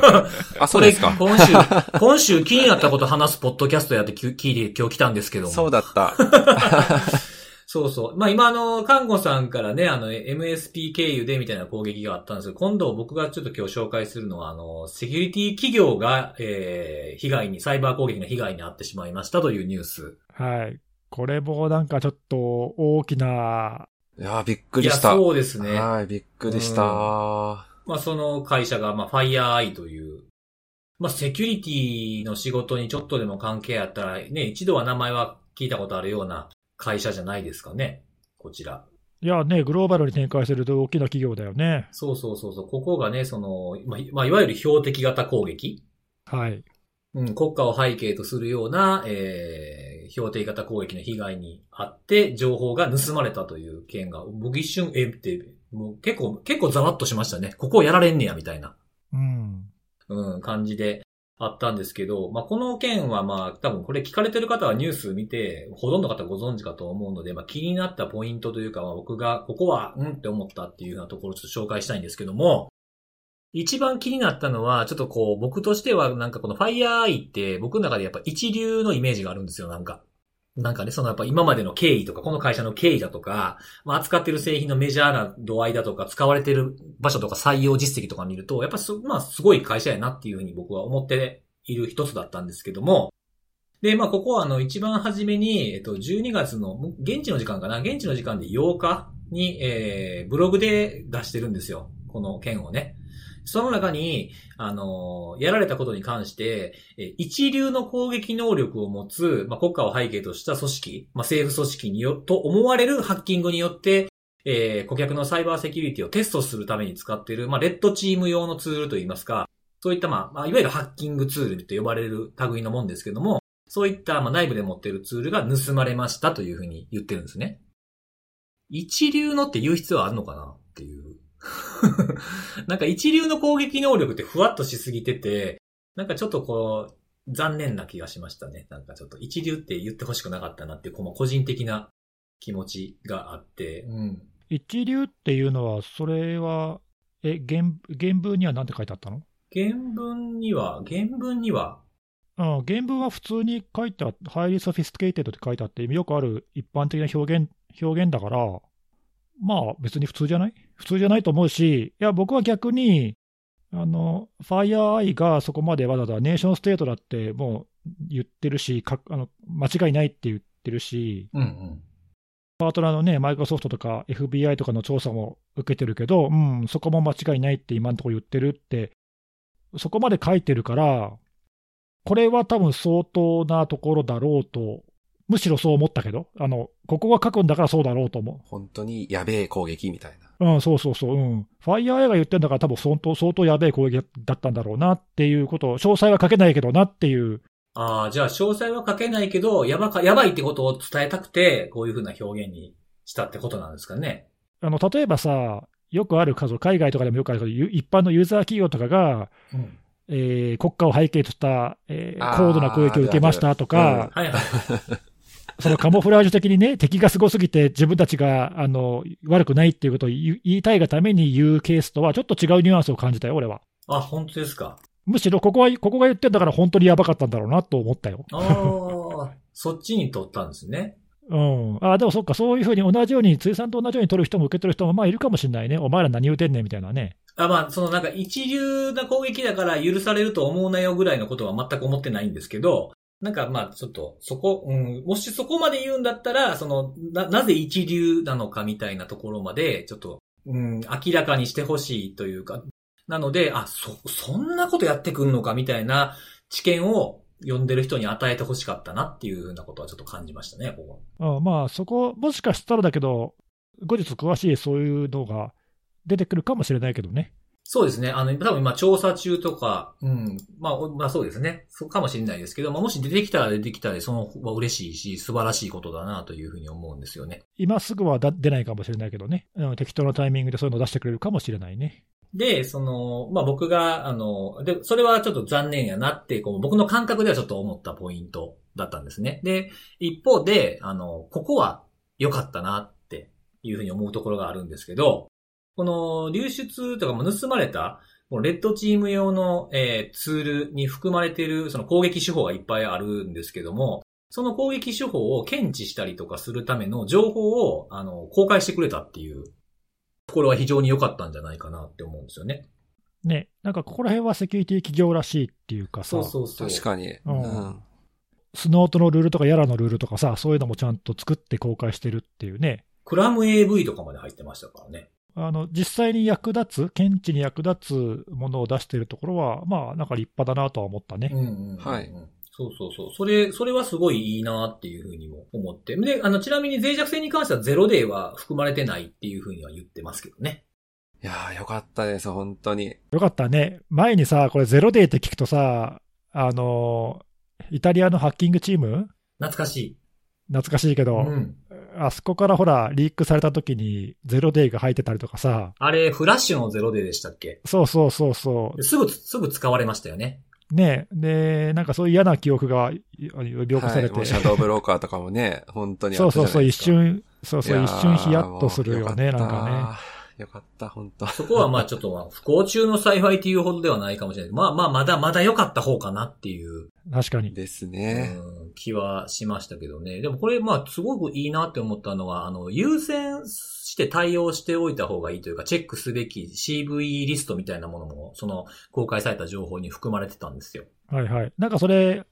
[laughs] あ、そうですか。これ今週、今週気になったこと話すポッドキャストやってき聞いて今日来たんですけども。そうだった。[laughs] そうそう。まあ今あの、看護さんからね、あの、MSP 経由でみたいな攻撃があったんですけど、今度僕がちょっと今日紹介するのは、あの、セキュリティ企業が、えー、被害に、サイバー攻撃の被害に遭ってしまいましたというニュース。はい。これもなんかちょっと大きな、いやーびっくいや、りした。そうですね。はい、びっくりした。まあその会社が、まあ FireEye という、まあセキュリティの仕事にちょっとでも関係あったら、ね、一度は名前は聞いたことあるような会社じゃないですかね。こちら。いやね、グローバルに展開すると大きな企業だよね。そうそうそうそう。ここがね、その、まあ、いまあ、いわゆる標的型攻撃。はい。うん、国家を背景とするような、えー、標的型攻撃の被害にあって、情報が盗まれたという件が、僕一瞬、えって、もう結構、結構ざわっとしましたね。ここをやられんねや、みたいな。うん。うん、感じであったんですけど、まあ、この件はまあ、多分これ聞かれてる方はニュース見て、ほとんどの方ご存知かと思うので、まあ、気になったポイントというか、まあ、僕がここは、うんって思ったっていうようなところをちょっと紹介したいんですけども、一番気になったのは、ちょっとこう、僕としてはなんかこのファイアーアイって僕の中でやっぱ一流のイメージがあるんですよ、なんか。なんかね、そのやっぱ今までの経緯とか、この会社の経緯だとか、まあ、扱ってる製品のメジャーな度合いだとか、使われてる場所とか採用実績とか見ると、やっぱす、まあ、すごい会社やなっていうふうに僕は思っている一つだったんですけども、で、まあ、ここはあの、一番初めに、えっと、12月の、現地の時間かな？現地の時間で8日に、えー、ブログで出してるんですよ。この件をね。その中に、あのやられたことに関して、一流の攻撃能力を持つ、まあ、国家を背景とした組織、まあ、政府組織によ、と思われるハッキングによって、えー顧客のサイバーセキュリティをテストするために使っている、まあ、レッドチーム用のツールといいますか、そういった、まあ、まあ、いわゆるハッキングツールと呼ばれる類のもんですけども、そういった、まあ、内部で持っているツールが盗まれましたというふうに言ってるんですね。一流のって言う必要はあるのかなっていう。[laughs] なんか一流の攻撃能力ってふわっとしすぎてて、なんかちょっとこう、残念な気がしましたね。なんかちょっと一流って言ってほしくなかったなっていう、この個人的な気持ちがあって、うん。一流っていうのは、それは、え、原原文には何て書いてあったの？原文には、原文には、うん、原文は普通に書いてあって、highly sophisticated って書いてあって、よくある一般的な表現表現だから、まあ別に普通じゃない？普通じゃないと思うし、いや、僕は逆に、あの、FireEye がそこまでわざわざネーションステートだってもう言ってるし、かあの間違いないって言ってるし、うんうん。パートナーのね、マイクロソフトとか FBI とかの調査も受けてるけど、うん、そこも間違いないって今のところ言ってるって、そこまで書いてるから、これは多分相当なところだろうと、むしろそう思ったけど、あの、ここが書くんだからそうだろうと思本当にやべえ攻撃みたいな。う。うん、そうそうそう、うん。ファイヤーが言ってんだから多分相当、相当やべえ攻撃だったんだろうなっていうことを、詳細は書けないけどなっていう、ああ、じゃあ詳細は書けないけど、やばか、やばいってことを伝えたくて、こういうふうな表現にしたってことなんですかね。あの、例えばさ、よくある数、海外とかでもよくあるけど、ゆ一般のユーザー企業とかが、うん。えー国家を背景とした、えー高度な攻撃を受けましたとか、はいはい。そのカモフラージュ的にね、敵がすごすぎて自分たちがあの悪くないっていうことを言い言いたいがために言うケースとは、ちょっと違うニュアンスを感じたよ、俺は。あ、本当ですか？むしろここは、ここが言ってんだから本当にやばかったんだろうなと思ったよ。ああ、そっちに取ったんですね。うん。ああ、でもそっか、そういうふうに同じように、辻さんと同じように取る人も受け取る人もまあいるかもしれないね。お前ら何言うてんねんみたいなね。あ、まあ、そのなんか一流な攻撃だから許されると思うなよぐらいのことは全く思ってないんですけど、なんかまあちょっとそこ、うん、もしそこまで言うんだったら、その、な、なぜ一流なのかみたいなところまで、ちょっと、うん、明らかにしてほしいというか、なので、あ、そ、そんなことやってくんのかみたいな知見を読んでる人に与えてほしかったなっていうふうなことはちょっと感じましたね、ここ。あまあ、そこ、もしかしたらだけど、後日詳しいそういうのが出てくるかもしれないけどね。そうですね。あの、多分今調査中とか、うん。まあ、まあそうですね。そうかもしれないですけど、まあもし出てきたら出てきたらそのは嬉しいし、素晴らしいことだなというふうに思うんですよね。今すぐはだ出ないかもしれないけどね、うん、適当なタイミングでそういうのを出してくれるかもしれないね。で、その、まあ僕が、あの、で、それはちょっと残念やなって、こう僕の感覚ではちょっと思ったポイントだったんですね。で、一方で、あの、ここは良かったなっていうふうに思うところがあるんですけど、この流出とかも盗まれた、このレッドチーム用の、えーツールに含まれているその攻撃手法がいっぱいあるんですけども、その攻撃手法を検知したりとかするための情報を、あの、公開してくれたっていうところは非常に良かったんじゃないかなって思うんですよね。ね、なんかここら辺はセキュリティ企業らしいっていうかさ、そうそうそう。確かに。うんうんスノートのルールとかヤラのルールとかさ、そういうのもちゃんと作って公開してるっていうね。クラム AV とかまで入ってましたからね。あの、実際に役立つ、検知に役立つものを出してるところは、まあ、なんか立派だなとは思ったね。うんうんうんはい。そうそうそう。それ、それはすごいいいなっていうふうにも思って。で、あの、ちなみに脆弱性に関してはゼロデーは含まれてないっていうふうには言ってますけどね。いやーよかったです、本当に。よかったね。前にさ、これゼロデーって聞くとさ、あの、イタリアのハッキングチーム？懐かしい。懐かしいけど、うん。あそこからほら、リークされた時にゼロデーが入ってたりとかさ、あれ、フラッシュのゼロデーでしたっけ？そうそうそうそですぐ、すぐ使われましたよね。う。ねで、なんかそういう嫌な記憶がい呼び起こさはい。れて、もうシャドーブローカーとかもね、本当にあそうそうそう。一瞬、そうそう、一瞬ヒヤッとするよね、もうんなかね。よかった。よかった、本当そこはまあちょっとまあ不幸中の幸いっていうほどではないかもしれない。まあまあまだまだ良かった方かなっていう、確かに。ですね。うん気はしましたけどね。でもこれまあすごくいいなって思ったのは、あの、優先して対応しておいた方がいいというか、チェックすべき CV リストみたいなものも、その公開された情報に含まれてたんですよ。はいはい。なんかそれ、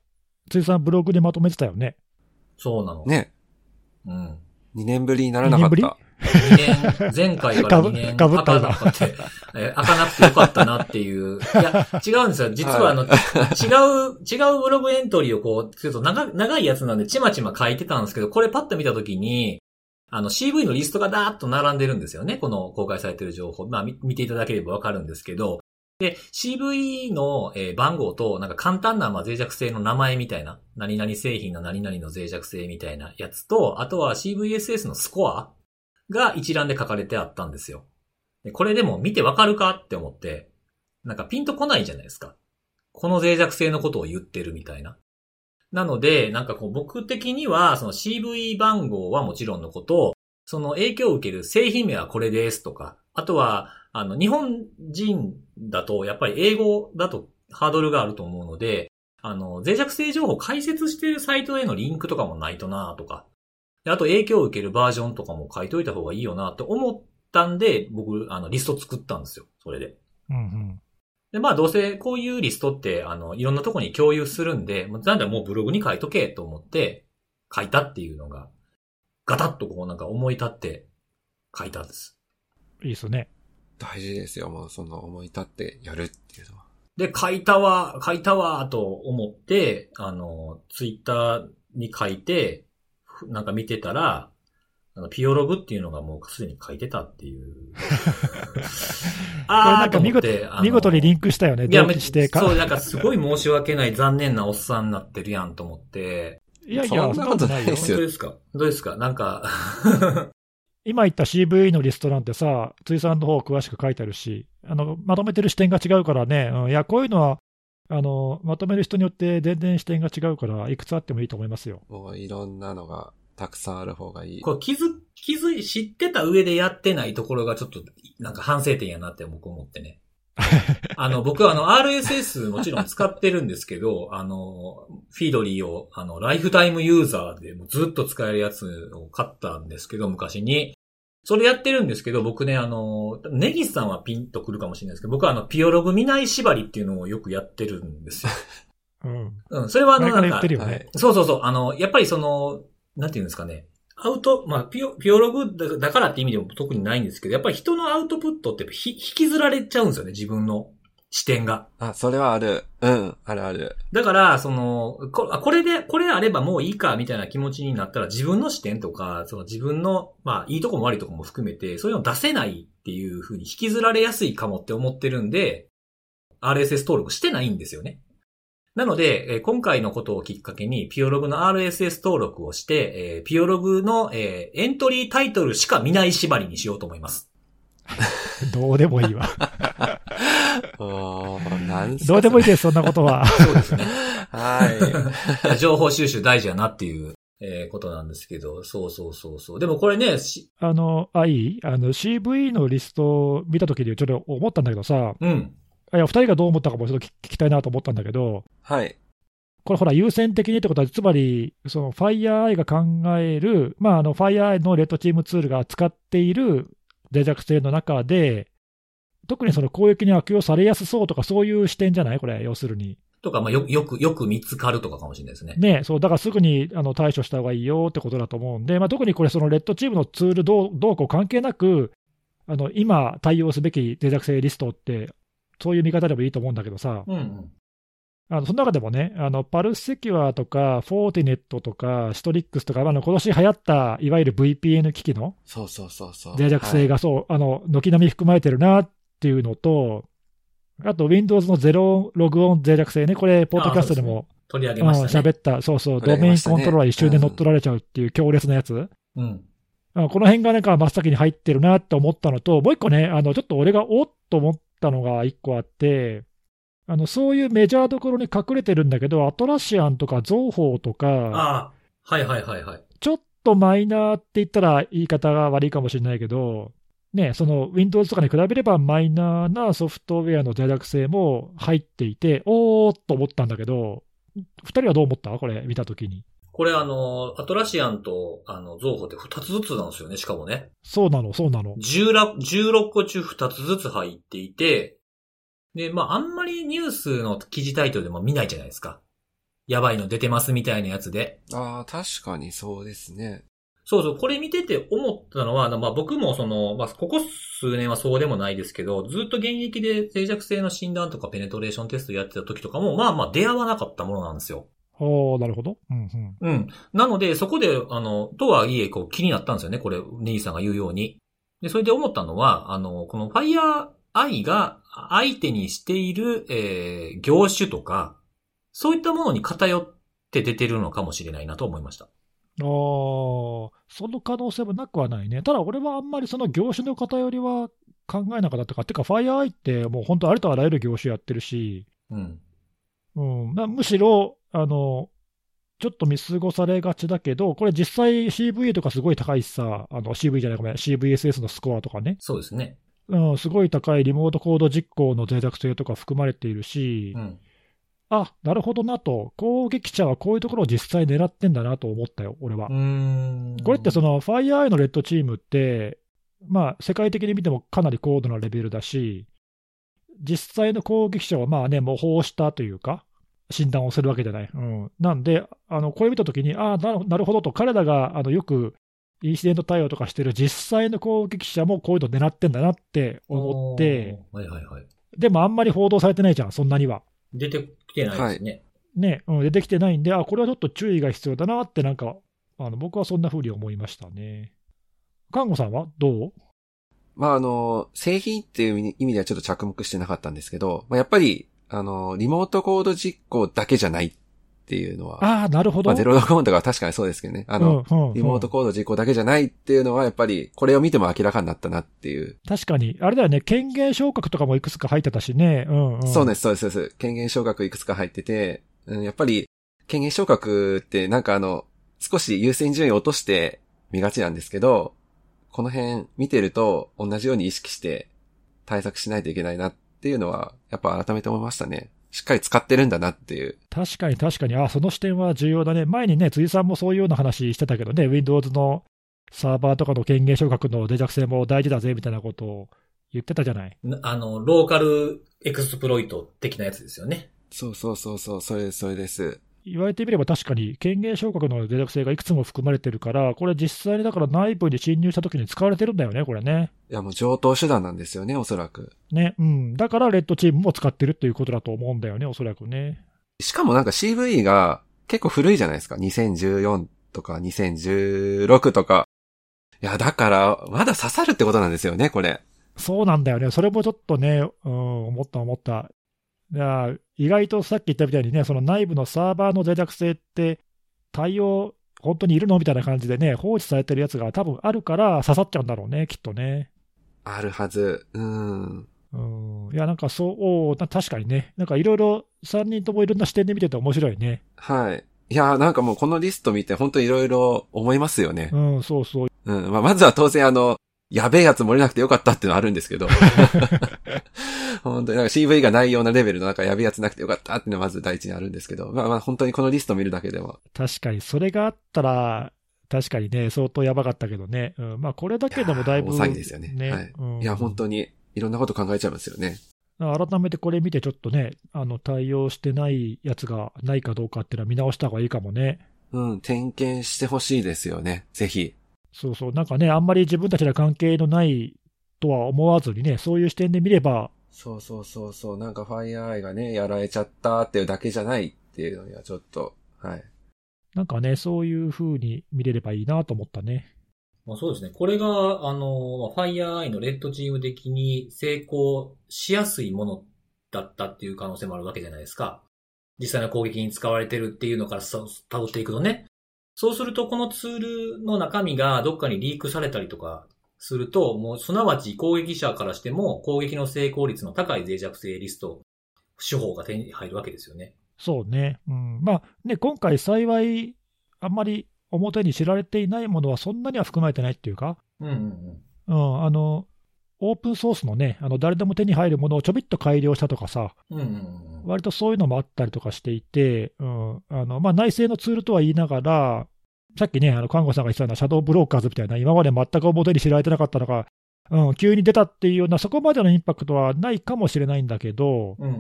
ついさんブログでまとめてたよね。そうなの。ね。うん。2年ぶりにならなかった。2年、前回から2年、かぶったなくて、えー開かなくてよかったなっていう。いや、違うんですよ。実はあの、違う、違うブログエントリーをこう、ちょっと長長いやつなんでちまちま書いてたんですけど、これパッと見たときに、あの CV のリストがダーッと並んでるんですよね。この公開されてる情報。まあ見見ていただければわかるんですけど、で、CV の、えー番号と、なんか簡単な、まあ、脆弱性の名前みたいな、何々製品の何々の脆弱性みたいなやつと、あとは CVSS のスコアが一覧で書かれてあったんですよ。でこれでも見てわかるかって思って、なんかピンとこないじゃないですか。この脆弱性のことを言ってるみたいな。なので、なんかこう僕的には、その CV 番号はもちろんのこと、その影響を受ける製品名はこれですとか、あとは、あの、日本人だと、やっぱり英語だとハードルがあると思うので、あの、脆弱性情報を解説しているサイトへのリンクとかもないとなとか、であと影響を受けるバージョンとかも書いといた方がいいよなと思ったんで、僕、あの、リスト作ったんですよ。それで。うんうん。で、まあどうせこういうリストって、あの、いろんなとこに共有するんで、なんだもうブログに書いとけと思って書いたっていうのが、ガタッとこうなんか思い立って書いたんです。いいっすね。大事ですよ、もうその思い立ってやるっていうのは。で、書いたわ、書いたわ、と思って、あの、ツイッターに書いて、ふなんか見てたら、あの、ピオログっていうのがもうすでに書いてたっていう。[laughs] これあーなんか見事見事にリンクしたよね。いや、同期してか。そう、なんかすごい申し訳ない、残念なおっさんになってるやんと思って。いやいや、そんなことないよですよ本当ですか？どうですか？なんか、今言った CV のリストなんてさ、ついさんの方詳しく書いてあるし、あの、まとめてる視点が違うからね、うんいや、こういうのは、あの、まとめる人によって全然視点が違うから、いくつあってもいいと思いますよ。もういろんなのがたくさんある方がいい。これ気づ、気づい、知ってた上でやってないところがちょっと、なんか反省点やなって僕思ってね。[laughs] あの、僕はあの、RSS もちろん使ってるんですけど、あの、フィードリーを、あの、ライフタイムユーザーでもうずっと使えるやつを買ったんですけど、昔に。それやってるんですけど、僕ね、あの、ネギスさんはピンとくるかもしれないですけど、僕はあの、ピオログ見ない縛りっていうのをよくやってるんですよ。[laughs] うん。うん、それはあの、なんか言ってるよね。はい。そうそうそう。あの、やっぱりその、なんていうんですかね。アウト、まあ、ピオ、ピオログだだからって意味でも特にないんですけど、やっぱり人のアウトプットってひ引きずられちゃうんですよね、自分の視点が。あ、それはある。うん、あるある。だから、その、こあこれで、これあればもういいか、みたいな気持ちになったら自分の視点とか、その自分の、まあ、いいとこも悪いとこも含めて、そういうの出せないっていう風に引きずられやすいかもって思ってるんで、RSS 登録してないんですよね。なので、えー今回のことをきっかけに、ピオログの RSS 登録をして、えーピオログの、えーエントリータイトルしか見ない縛りにしようと思います。[laughs] どうでもいいわ。[laughs] どうでもいいです、そんなことは。そうですね。はい。[laughs] 情報収集大事やなっていう、えーことなんですけど、そうそうそうそう。でもこれね、しあの、あ、いい？あの、CV のリストを見たときにちょっと思ったんだけどさ、うん。いや、二人がどう思ったかもちょっと聞聞きたいなと思ったんだけど、はい。これほら、優先的にってことは、つまり、その FireEye が考える、まあ、あの、FireEye のレッドチームツールが使っている脆弱性の中で、特にその攻撃に悪用されやすそうとか、そういう視点じゃない？これ、要するに。とか、まあ、よ、よく、よく見つかるとかかもしれないですね。ね、そう、だからすぐにあの対処した方がいいよってことだと思うんで、まあ、特にこれ、そのレッドチームのツールどうどうこう関係なく、あの今対応すべき脆弱性リストって、そういう見方でもいいと思うんだけどさ、うんうん。あのその中でもね、あのパルスセキュアとか、フォーティネットとか、シトリックスとか、あの今年流行ったいわゆる VPN 機器のそうそうそうそう。脆弱性が。がそう、あの軒並み含まれてるなっていうのと、あと Windows のゼロログオン脆弱性ね、これ、ポッドキャストでも取り上げうんましたね。喋った、そうそう、ドメインコントローラー一瞬で乗っ取られちゃうっていう強烈なやつ。うん。あこの辺がなんか真っ先に入ってるなって思ったのと、もう一個ね、あのちょっと俺がおっと思ったのが一個あって、あのそういうメジャーどころに隠れてるんだけど、アトラシアンとかゾウホーとか、ああ、はいはいはいはい。ちょっとマイナーって言ったら言い方が悪いかもしれないけど、ね、その Windows とかに比べればマイナーなソフトウェアの脆弱性も入っていて、おーっと思ったんだけど、二人はどう思った？これ見たときに。これあの、アトラシアンと、あの、ゾウホって2つずつなんですよね、しかもね。そうなの、そうなの。16 16個中2つずつ入っていて、で、まあ、あんまりニュースの記事タイトルでも見ないじゃないですか。やばいの出てますみたいなやつで。ああ、確かにそうですね。そうそう、これ見てて思ったのは、まあ僕もその、まあここ数年はそうでもないですけど、ずっと現役で脆弱性の診断とかペネトレーションテストやってた時とかも、まあまあ出会わなかったものなんですよ。おーなるほど。うんうん。うん。なので、そこで、あの、とはいえ、こう、気になったんですよね、これ、ネギさんが言うように。で、それで思ったのは、あの、この FireEye が相手にしている、えー、業種とか、そういったものに偏って出てるのかもしれないなと思いました。ああ、その可能性もなくはないね。ただ俺はあんまりその業種の偏りは考えなかったか。てか、FireEye ってもう本当ありとあらゆる業種やってるし、うん。うんまあ、むしろ、あの、ちょっと見過ごされがちだけど、これ実際 CV とかすごい高いしさ、あの CV じゃないごめん、CVSS のスコアとかね、そうですね。うん、すごい高いリモートコード実行の脆弱性とか含まれているし、うん。あ、なるほどなと、攻撃者はこういうところを実際狙ってんだなと思ったよ、俺は。これってその FireEye のレッドチームって、まあ、世界的に見てもかなり高度なレベルだし、実際の攻撃者はまあね、模倣したというか、診断をするわけじゃない。うん、なんで、あのこれ見たときに、ああ、なるほどと、彼らがあのよくインシデント対応とかしてる実際の攻撃者もこういうの狙ってんだなって思って。はいはいはい。でもあんまり報道されてないじゃん、そんなには。出てきてないですね。ね、うん、出てきてないんで、あこれはちょっと注意が必要だなって、なんか、あの僕はそんな風に思いましたね。看護さんは？どう？まあ、あの、製品っていう意味意味ではちょっと着目してなかったんですけど、まあ、やっぱり、あの、リモートコード実行だけじゃないっていうのは、ああ、なるほど。まあ、ゼロログオンとかは確かにそうですけどね。あの、うんうんうんリモートコード実行だけじゃないっていうのは、やっぱり、これを見ても明らかになったなっていう。確かに、あれだよね、権限昇格とかもいくつか入ってたしね。うんうん、そうです、そうです、そうです。権限昇格いくつか入ってて、うん、やっぱり、権限昇格ってなんかあの、少し優先順位を落として見がちなんですけど、この辺見てると同じように意識して対策しないといけないなっていうのは、やっぱ改めて思いましたね。しっかり使ってるんだなっていう。確かに確かに、あその視点は重要だね。前にね、辻さんもそういうような話してたけどね、Windows のサーバーとかの権限昇格の脆弱性も大事だぜみたいなことを言ってたじゃない。なあの、ローカルエクスプロイト的なやつですよね。そうそうそうそう、それです、それです。言われてみれば確かに権限昇格の脆弱性がいくつも含まれてるから、これ実際にだから内部に侵入した時に使われてるんだよね、これね。いや、もう上等手段なんですよね、おそらく。ね、うん。だからレッドチームも使ってるっていうことだと思うんだよね、おそらくね。しかもなんか CV が結構古いじゃないですか。2014とか2016とか。いや、だから、まだ刺さるってことなんですよね、これ。そうなんだよね。それもちょっとね、うん、思った思った。いや、意外とさっき言ったみたいにね、その内部のサーバーの脆弱性って、対応、本当にいるのみたいな感じでね、放置されてるやつが多分あるから刺さっちゃうんだろうね、きっとね。あるはず。うん。うん。いや、なんかそう、確かにね。なんかいろいろ3人ともいろんな視点で見てて面白いね。はい。いや、なんかもうこのリスト見て本当いろいろ思いますよね。うん、そうそう。うん。まあ、まずは当然あの、やべえやつ漏れなくてよかったっていうのはあるんですけど。[laughs] 本当になんか CV がないようなレベルのなんかやべえやつなくてよかったっていうのはまず第一にあるんですけど。まあまあ本当にこのリスト見るだけでも。確かに、それがあったら、確かにね、相当やばかったけどね。うん、まあ、これだけでもだいぶ。いやー大騒ぎですよねはいうんいや、本当にいろんなこと考えちゃいますよね。改めてこれ見て、ちょっとね、あの対応してないやつがないかどうかっていうのは見直した方がいいかもね。うん。点検してほしいですよね。ぜひ。そうそう、なんかね、あんまり自分たちの関係のないとは思わずにね、そういう視点で見れば、そうそうそうそう。なんか FireEye がね、やられちゃったっていうだけじゃないっていうのにはちょっと、はい。なんかね、そういう風に見れればいいなと思ったね。まあ、そうですね。これが、あの、ファイヤーアイのレッドチーム的に成功しやすいものだったっていう可能性もあるわけじゃないですか。実際の攻撃に使われてるっていうのからさ辿っていくとね。そうすると、このツールの中身がどっかにリークされたりとかすると、もうすなわち攻撃者からしても攻撃の成功率の高い脆弱性リスト、手法が手に入るわけですよね。そうね。うん。まあね、今回幸い、あんまり表に知られていないものはそんなには含まれてないっていうか、うんうんうん、あの、オープンソースのね、あの誰でも手に入るものをちょびっと改良したとかさ、うん。割とそういうのもあったりとかしていて、うんあのまあ、内製のツールとは言いながら、さっきね、あの看護さんが言ってたようなシャドーブローカーズみたいな、今まで全く表に知られてなかったのが、うん、急に出たっていうような、そこまでのインパクトはないかもしれないんだけど、うん。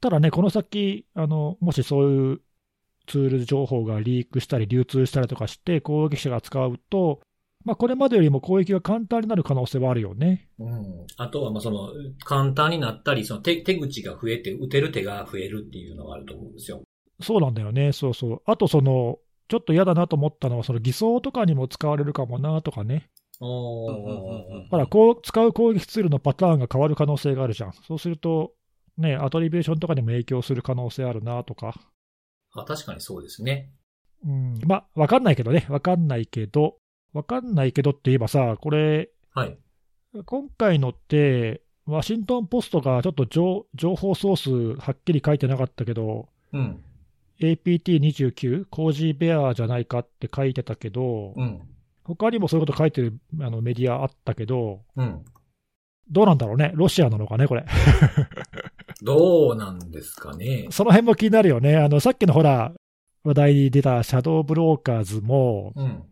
ただね、この先、あのもしそういうツール情報がリークしたり、流通したりとかして、攻撃者が使うと、まあ、これまでよりも攻撃が簡単になる可能性はあるよね。うん。あとは、まあ、その、簡単になったり、その手、手口が増えて、打てる手が増えるっていうのがあると思うんですよ。そうなんだよね、そうそう。あと、その、ちょっと嫌だなと思ったのは、その偽装とかにも使われるかもなとかね。ほら、こう使う攻撃ツールのパターンが変わる可能性があるじゃん。そうすると、ね、アトリビューションとかにも影響する可能性あるなとか。あ、確かにそうですね。うん、まあ、わかんないけどね、わかんないけど、わかんないけどって言えばさ、これ、はい。今回のって、ワシントン・ポストがちょっと情情報ソースはっきり書いてなかったけど、うん。APT29、コージーベアじゃないかって書いてたけど、うん。他にもそういうこと書いてるあのメディアあったけど、うん。どうなんだろうね、ロシアなのかね、これ。[laughs] どうなんですかね？その辺も気になるよね。あの、さっきのほら、話題に出たシャドーブローカーズも、うん。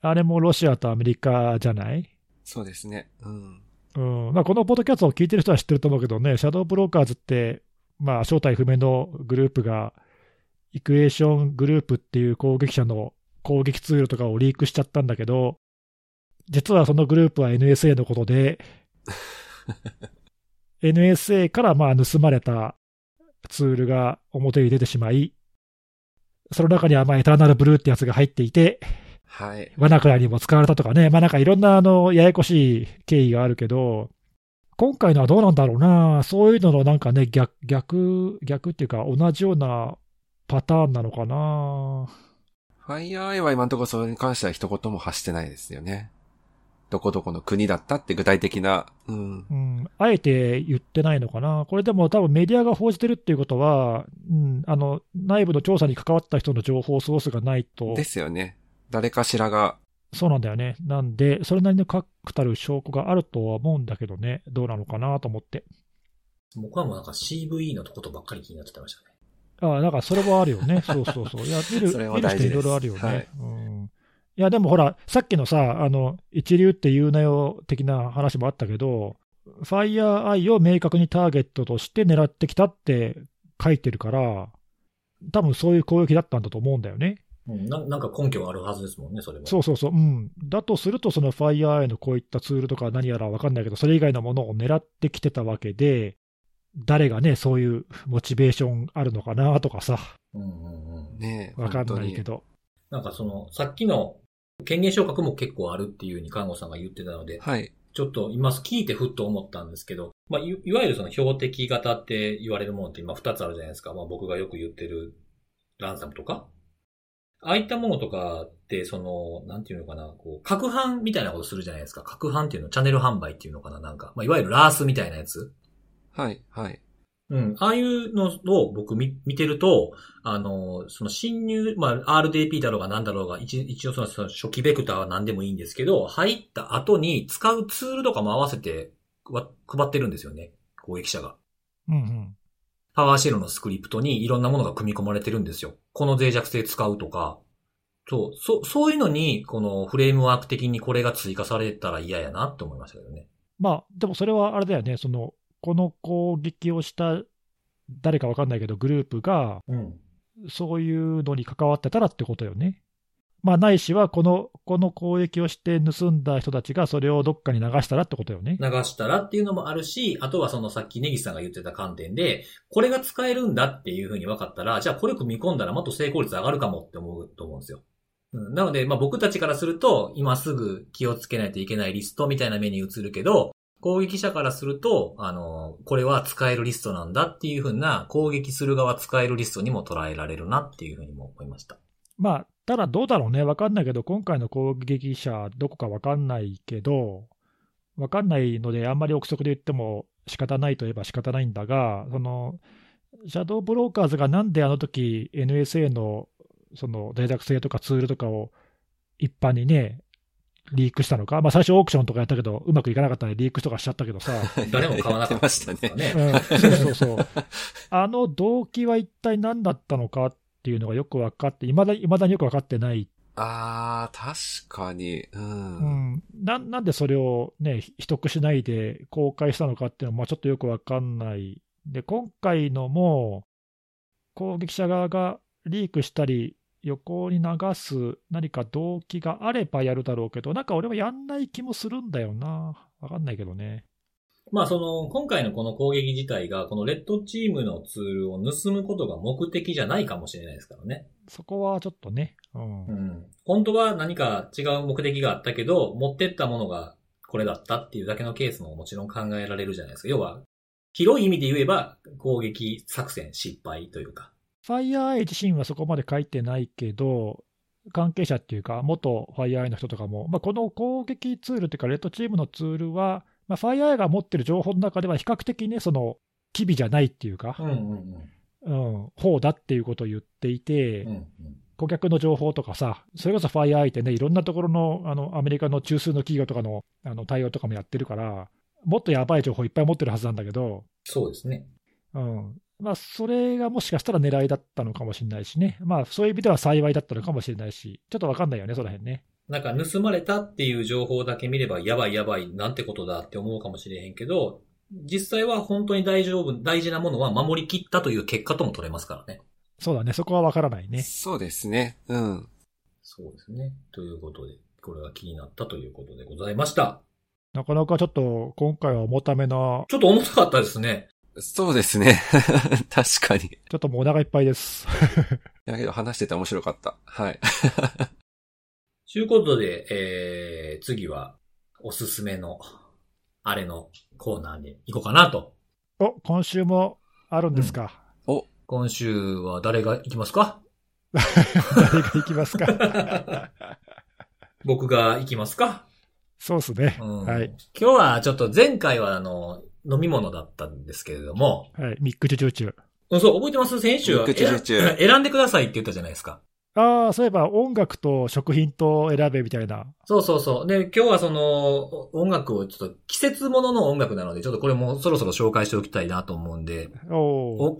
あれもロシアとアメリカじゃない？そうですね。うん。うん。まあ、このポッドキャストを聞いてる人は知ってると思うけどね、シャドーブローカーズって、まあ、正体不明のグループが、イクエーショングループっていう攻撃者の攻撃ツールとかをリークしちゃったんだけど、実はそのグループは NSA のことで、[laughs] NSA からまあ盗まれたツールが表に出てしまい、その中にはまあエターナルブルーってやつが入っていて、はい。ワナクラにも使われたとかね、まあなんかいろんなあのややこしい経緯があるけど、今回のはどうなんだろうな、そういうののなんかね、逆、逆、逆っていうか、同じようなパターンなのかな。FireEye は今のところそれに関しては一言も発してないですよね。どこどこの国だったって具体的な、うん。うん、あえて言ってないのかな、これでも多分メディアが報じてるっていうことは、うん、あの内部の調査に関わった人の情報ソースがないと、ですよね。誰かしらが、そうなんだよね、なんで、それなりの確たる証拠があるとは思うんだけどね、どうなのかなと思って。僕はもうなんか CVE のことばっかり気になってましたね。ああ、だからそれはあるよね、[laughs] そうそうそう、いや、見る見る人いろいろあるよね。はいうんいや、でもほら、さっきのさ、あの一流って言うなよ的な話もあったけど、ファイヤーアイを明確にターゲットとして狙ってきたって書いてるから、多分そういう攻撃だったんだと思うんだよね。うんななんか根拠があるはずですもんね、それも。そうそうそう。うん。だとすると、その FireEye のこういったツールとか何やらわかんないけど、それ以外のものを狙ってきてたわけで、誰がね、そういうモチベーションあるのかなとかさ、うんうんうん。ねえわかんないけ本ど。なんかその、さっきの権限昇格も結構あるっていうふうに看護さんが言ってたので、はい。ちょっと今聞いてふっと思ったんですけど、まあ、いいわゆるその標的型って言われるものって今二つあるじゃないですか。まあ僕がよく言ってるランサムとか。ああいったものとかって、その、なんていうのかな、こう、拡販みたいなことするじゃないですか。拡販っていうの、チャンネル販売っていうのかな、なんか。まあ、いわゆるラースみたいなやつ。はい。はい。うん。ああいうのを僕見見てると、あの、その侵入、まあ、RDP だろうが何だろうが、一一応そのその初期ベクターは何でもいいんですけど、入った後に使うツールとかも合わせてわ配ってるんですよね。攻撃者が。うんうん。パワーシェルのスクリプトにいろんなものが組み込まれてるんですよ。この脆弱性使うとか。そう、そ、そういうのに、このフレームワーク的にこれが追加されたら嫌やなって思いましたけどね。まあ、でもそれはあれだよね、その、この攻撃をした誰かわかんないけど、グループが、うん。そういうのに関わってたらってことよね。まあ、ないしは、この、この攻撃をして盗んだ人たちがそれをどっかに流したらってことよね。流したらっていうのもあるし、あとはそのさっきネギスさんが言ってた観点で、これが使えるんだっていうふうに分かったら、じゃあこれ組み込んだらもっと成功率上がるかもって思うと思うんですよ。うん、なので、まあ僕たちからすると、今すぐ気をつけないといけないリストみたいな目に映るけど、攻撃者からすると、あの、これは使えるリストなんだっていうふうな、攻撃する側使えるリストにも捉えられるなっていうふうにも思いました。まあ、ただどうだろうね、わかんないけど、今回の攻撃者、どこかわかんないけど、わかんないので、あんまり憶測で言っても仕方ないといえば仕方ないんだが、その、シャドーブローカーズがなんであの時 NSA のその脆弱性とかツールとかを一般にね、リークしたのか、まあ、最初オークションとかやったけど、うまくいかなかったんでリークとかしちゃったけどさ、[laughs] 誰も買わなかったましたね。ね。うん、そうそうそう。あの動機は一体何だったのかっていうのがよく分かって、いまだ未だによく分かってない、ああ、確かに。う。うんん、ななんでそれを、ね、秘匿しないで公開したのかっていうのは、まあ、ちょっとよく分かんない。で、今回のも、攻撃者側がリークしたり、横に流す何か動機があればやるだろうけど、なんか俺はやんない気もするんだよな。分かんないけどね。まあその、今回のこの攻撃自体が、このレッドチームのツールを盗むことが目的じゃないかもしれないですからね。そこはちょっとね。うんうん。本当は何か違う目的があったけど、持ってったものがこれだったっていうだけのケースももちろん考えられるじゃないですか。要は、広い意味で言えば、攻撃作戦失敗というか。ファイアーアイ自身はそこまで書いてないけど、関係者っていうか、元ファイアーアイの人とかも、まあ、この攻撃ツールっていうか、レッドチームのツールは、まあ、ファイアーアイが持ってる情報の中では、比較的ね、その、機微じゃないっていうか、うんうんうん。うん、方だっていうことを言っていて、うんうん。顧客の情報とかさ、それこそファイアーアイってね、いろんなところのあのアメリカの中枢の企業とかのあの対応とかもやってるから、もっとやばい情報いっぱい持ってるはずなんだけど、そうですね。うんまあ、それがもしかしたら狙いだったのかもしれないしね、まあ、そういう意味では幸いだったのかもしれないし、ちょっとわかんないよね、その辺ね。なんか盗まれたっていう情報だけ見れば、やばいやばい、なんてことだって思うかもしれへんけど、実際は本当に大丈夫、大事なものは守り切ったという結果とも取れますからね。そうだね、そこはわからないね。そうですね。うん。そうですね。ということで、これが気になったということでございました。なかなかちょっと今回は重ためな、ちょっと重たかったですね。そうですね。[laughs] 確かに。いちょっともうお腹いっぱいです。[laughs] やけど話してて面白かった。はい。ということで、えー、次は、おすすめの、あれのコーナーに行こうかなと。お、今週もあるんですか？お、今週は誰が行きますか？誰が行きますか？[laughs] 僕が行きますか、そうですね。うんはい。今日はちょっと前回はあの、飲み物だったんですけれども、はい。ミックチュチュチュ。うんそう、覚えてます？先週はミックチュルチュ選選んでくださいって言ったじゃないですか。ああ、そういえば音楽と食品と選べみたいな。そうそうそう。で、今日はその、お音楽をちょっと季節ものの音楽なので、ちょっとこれもそろそろ紹介しておきたいなと思うんで、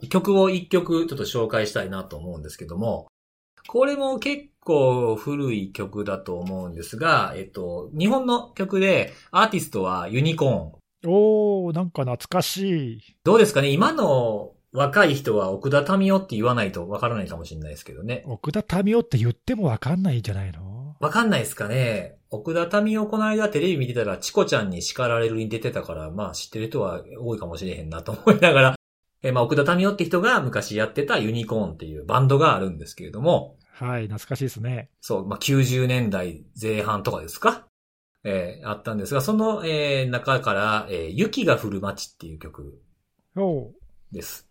曲を一曲ちょっと紹介したいなと思うんですけども、これも結構古い曲だと思うんですが、えっと、日本の曲で、アーティストはユニコーン。おおなんか懐かしい。どうですかね？今の若い人は奥田民生って言わないとわからないかもしれないですけどね。奥田民生って言ってもわかんないんじゃないの？わかんないですかね。奥田民生この間テレビ見てたら、チコちゃんに叱られるに出てたから、まあ知ってる人は多いかもしれへんなと思いながら、[laughs] えまあ奥田民生って人が昔やってたユニコーンっていうバンドがあるんですけれども、はい、懐かしいですね。そう、まあ90年代前半とかですか？えーあったんですが、その、えー中から、えー雪が降る街っていう曲です。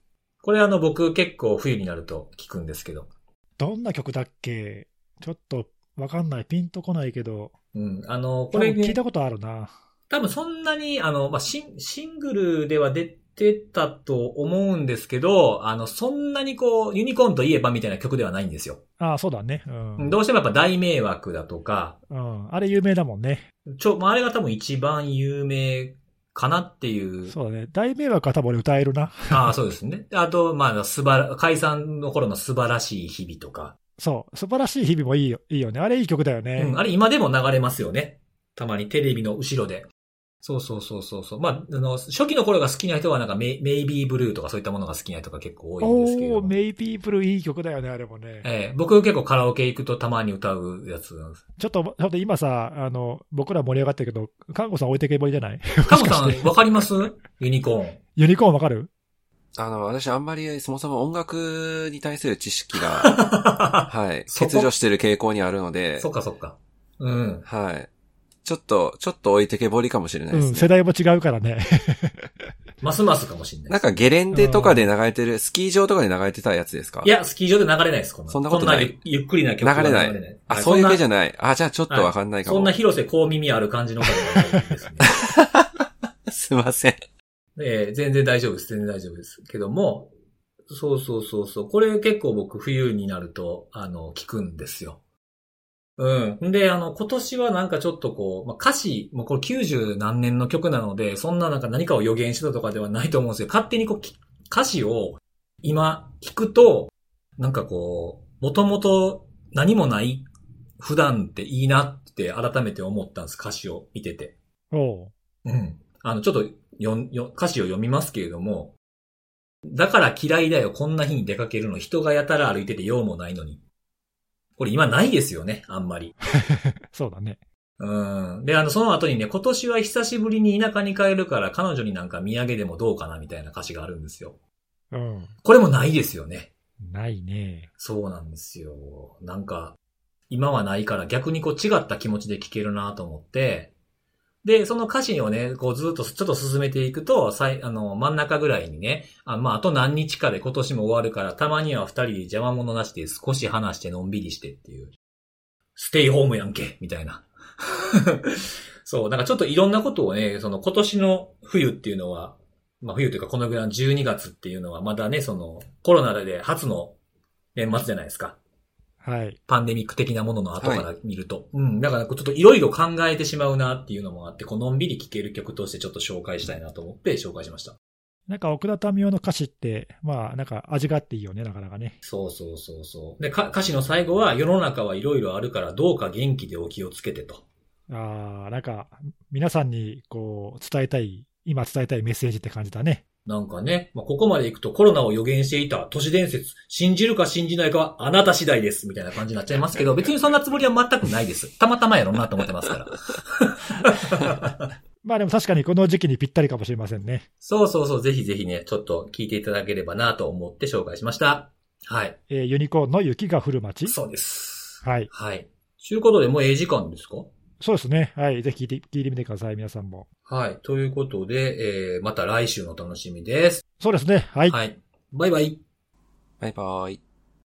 これあの僕結構冬になると聞くんですけど、どんな曲だっけ？ちょっとわかんない。ピンとこないけど。うん、あの、ここれね、れ聞いたことあるな。多分そんなに、あの、まあ、シン、シングルでは出てたと思うんですけど、あの、そんなにこう、ユニコーンといえばみたいな曲ではないんですよ。ああ、そうだね。うん。どうしてもやっぱ大迷惑だとか、うん。あれ有名だもんね。ちょ、まあ、あれが多分一番有名かなっていう。そうだね。大迷惑は多分俺歌えるな。ああ、そうですね。あと、まあ、素晴ら、解散の頃の素晴らしい日々とか。そう。素晴らしい日々もいいよ。いいよね。あれいい曲だよね。うん、あれ今でも流れますよね。たまにテレビの後ろで。そうそうそうそうそう。まあ、あの、初期の頃が好きな人はなんかメイ、メイビーブルーとかそういったものが好きな人が結構多いんですけれどお。メイビーブルーいい曲だよね、あれもね。ええ僕結構カラオケ行くとたまに歌うやつなんです。ちょっと、ちょっと今さ、あの、僕ら盛り上がってるけど、看護さん置いてけぼりじゃない？[laughs] カモさん、わかります？ユニコーン。ユニコーンわかる？あの、私あんまりそもそも音楽に対する知識が、[laughs] はい、欠如してる傾向にあるのでそ、っかそっか。うん。はい。ちょっと、ちょっと置いてけぼりかもしれないですね。うん、世代も違うからね。[laughs] ますますかもしれないです。なんかゲレンデとかで流れてる、スキー場とかで流れてたやつですか？いや、スキー場で流れないです、こそんなことないそんなゆゆっくりな曲は流れないない。あ、そういう系じゃない。あ、じゃあちょっとわかんないかも。そんな広瀬こう耳ある感じの方じゃないですね。[laughs] すいません。ええ全然大丈夫です。全然大丈夫です。けども、そうそうそうそう。これ結構僕冬になると、あの、聞くんですよ。うん。んで、あの、今年はなんかちょっとこう、まあ、歌詞、もうこれ90何年の曲なので、そんななんか何かを予言してたとかではないと思うんですけど、勝手にこうき、歌詞を今聞くと、なんかこう、もともと何もない普段っていいなって改めて思ったんです、歌詞を見てて。おううん。あの、ちょっとよん、よ、歌詞を読みますけれども、だから嫌いだよ、こんな日に出かけるの。人がやたら歩いてて用もないのに。これ今ないですよね、あんまり。[laughs] そうだね。うん。で、あの、その後にね、今年は久しぶりに田舎に帰るから彼女になんか土産でもどうかなみたいな歌詞があるんですよ。うん。これもないですよね。ないね。そうなんですよ。なんか、今はないから逆にこう違った気持ちで聴けるなと思って、で、その歌詞をね、こうずっとちょっと進めていくと、最、あの、真ん中ぐらいにね、あまあ、あと何日かで今年も終わるから、たまには二人邪魔者なしで少し話してのんびりしてっていう。ステイホームやんけみたいな。[laughs] そう、なんかちょっといろんなことをね、その今年の冬っていうのは、まあ冬というかこのぐらいの12月っていうのはまだね、そのコロナで初の年末じゃないですか。はい。パンデミック的なものの後から見ると。うん。だからちょっといろいろ考えてしまうなっていうのもあって、こうのんびり聴ける曲としてちょっと紹介したいなと思って紹介しました。なんか奥田民生の歌詞って、まあなんか味があっていいよね、なかなかね。そうそうそうそう。で、か歌詞の最後は世の中はいろいろあるからどうか元気でお気をつけてと。ああ、なんか皆さんにこう伝えたい、今伝えたいメッセージって感じだね。なんかね、まあ、ここまで行くとコロナを予言していた都市伝説、信じるか信じないかはあなた次第です、みたいな感じになっちゃいますけど、[laughs] 別にそんなつもりは全くないです。たまたまやろうなと思ってますから。[laughs] まあでも確かにこの時期にぴったりかもしれませんね。そうそうそう、ぜひぜひね、ちょっと聞いていただければなと思って紹介しました。はい。えーユニコーンの雪が降る街。そうです。はい。はい。ということで、もうええ時間ですか？そうですね。はい。ぜひ聞いて、聞いてみてください、皆さんも。はい。ということで、えー、また来週の楽しみです。そうですね。はい。はい。バイバイ。バイバイ。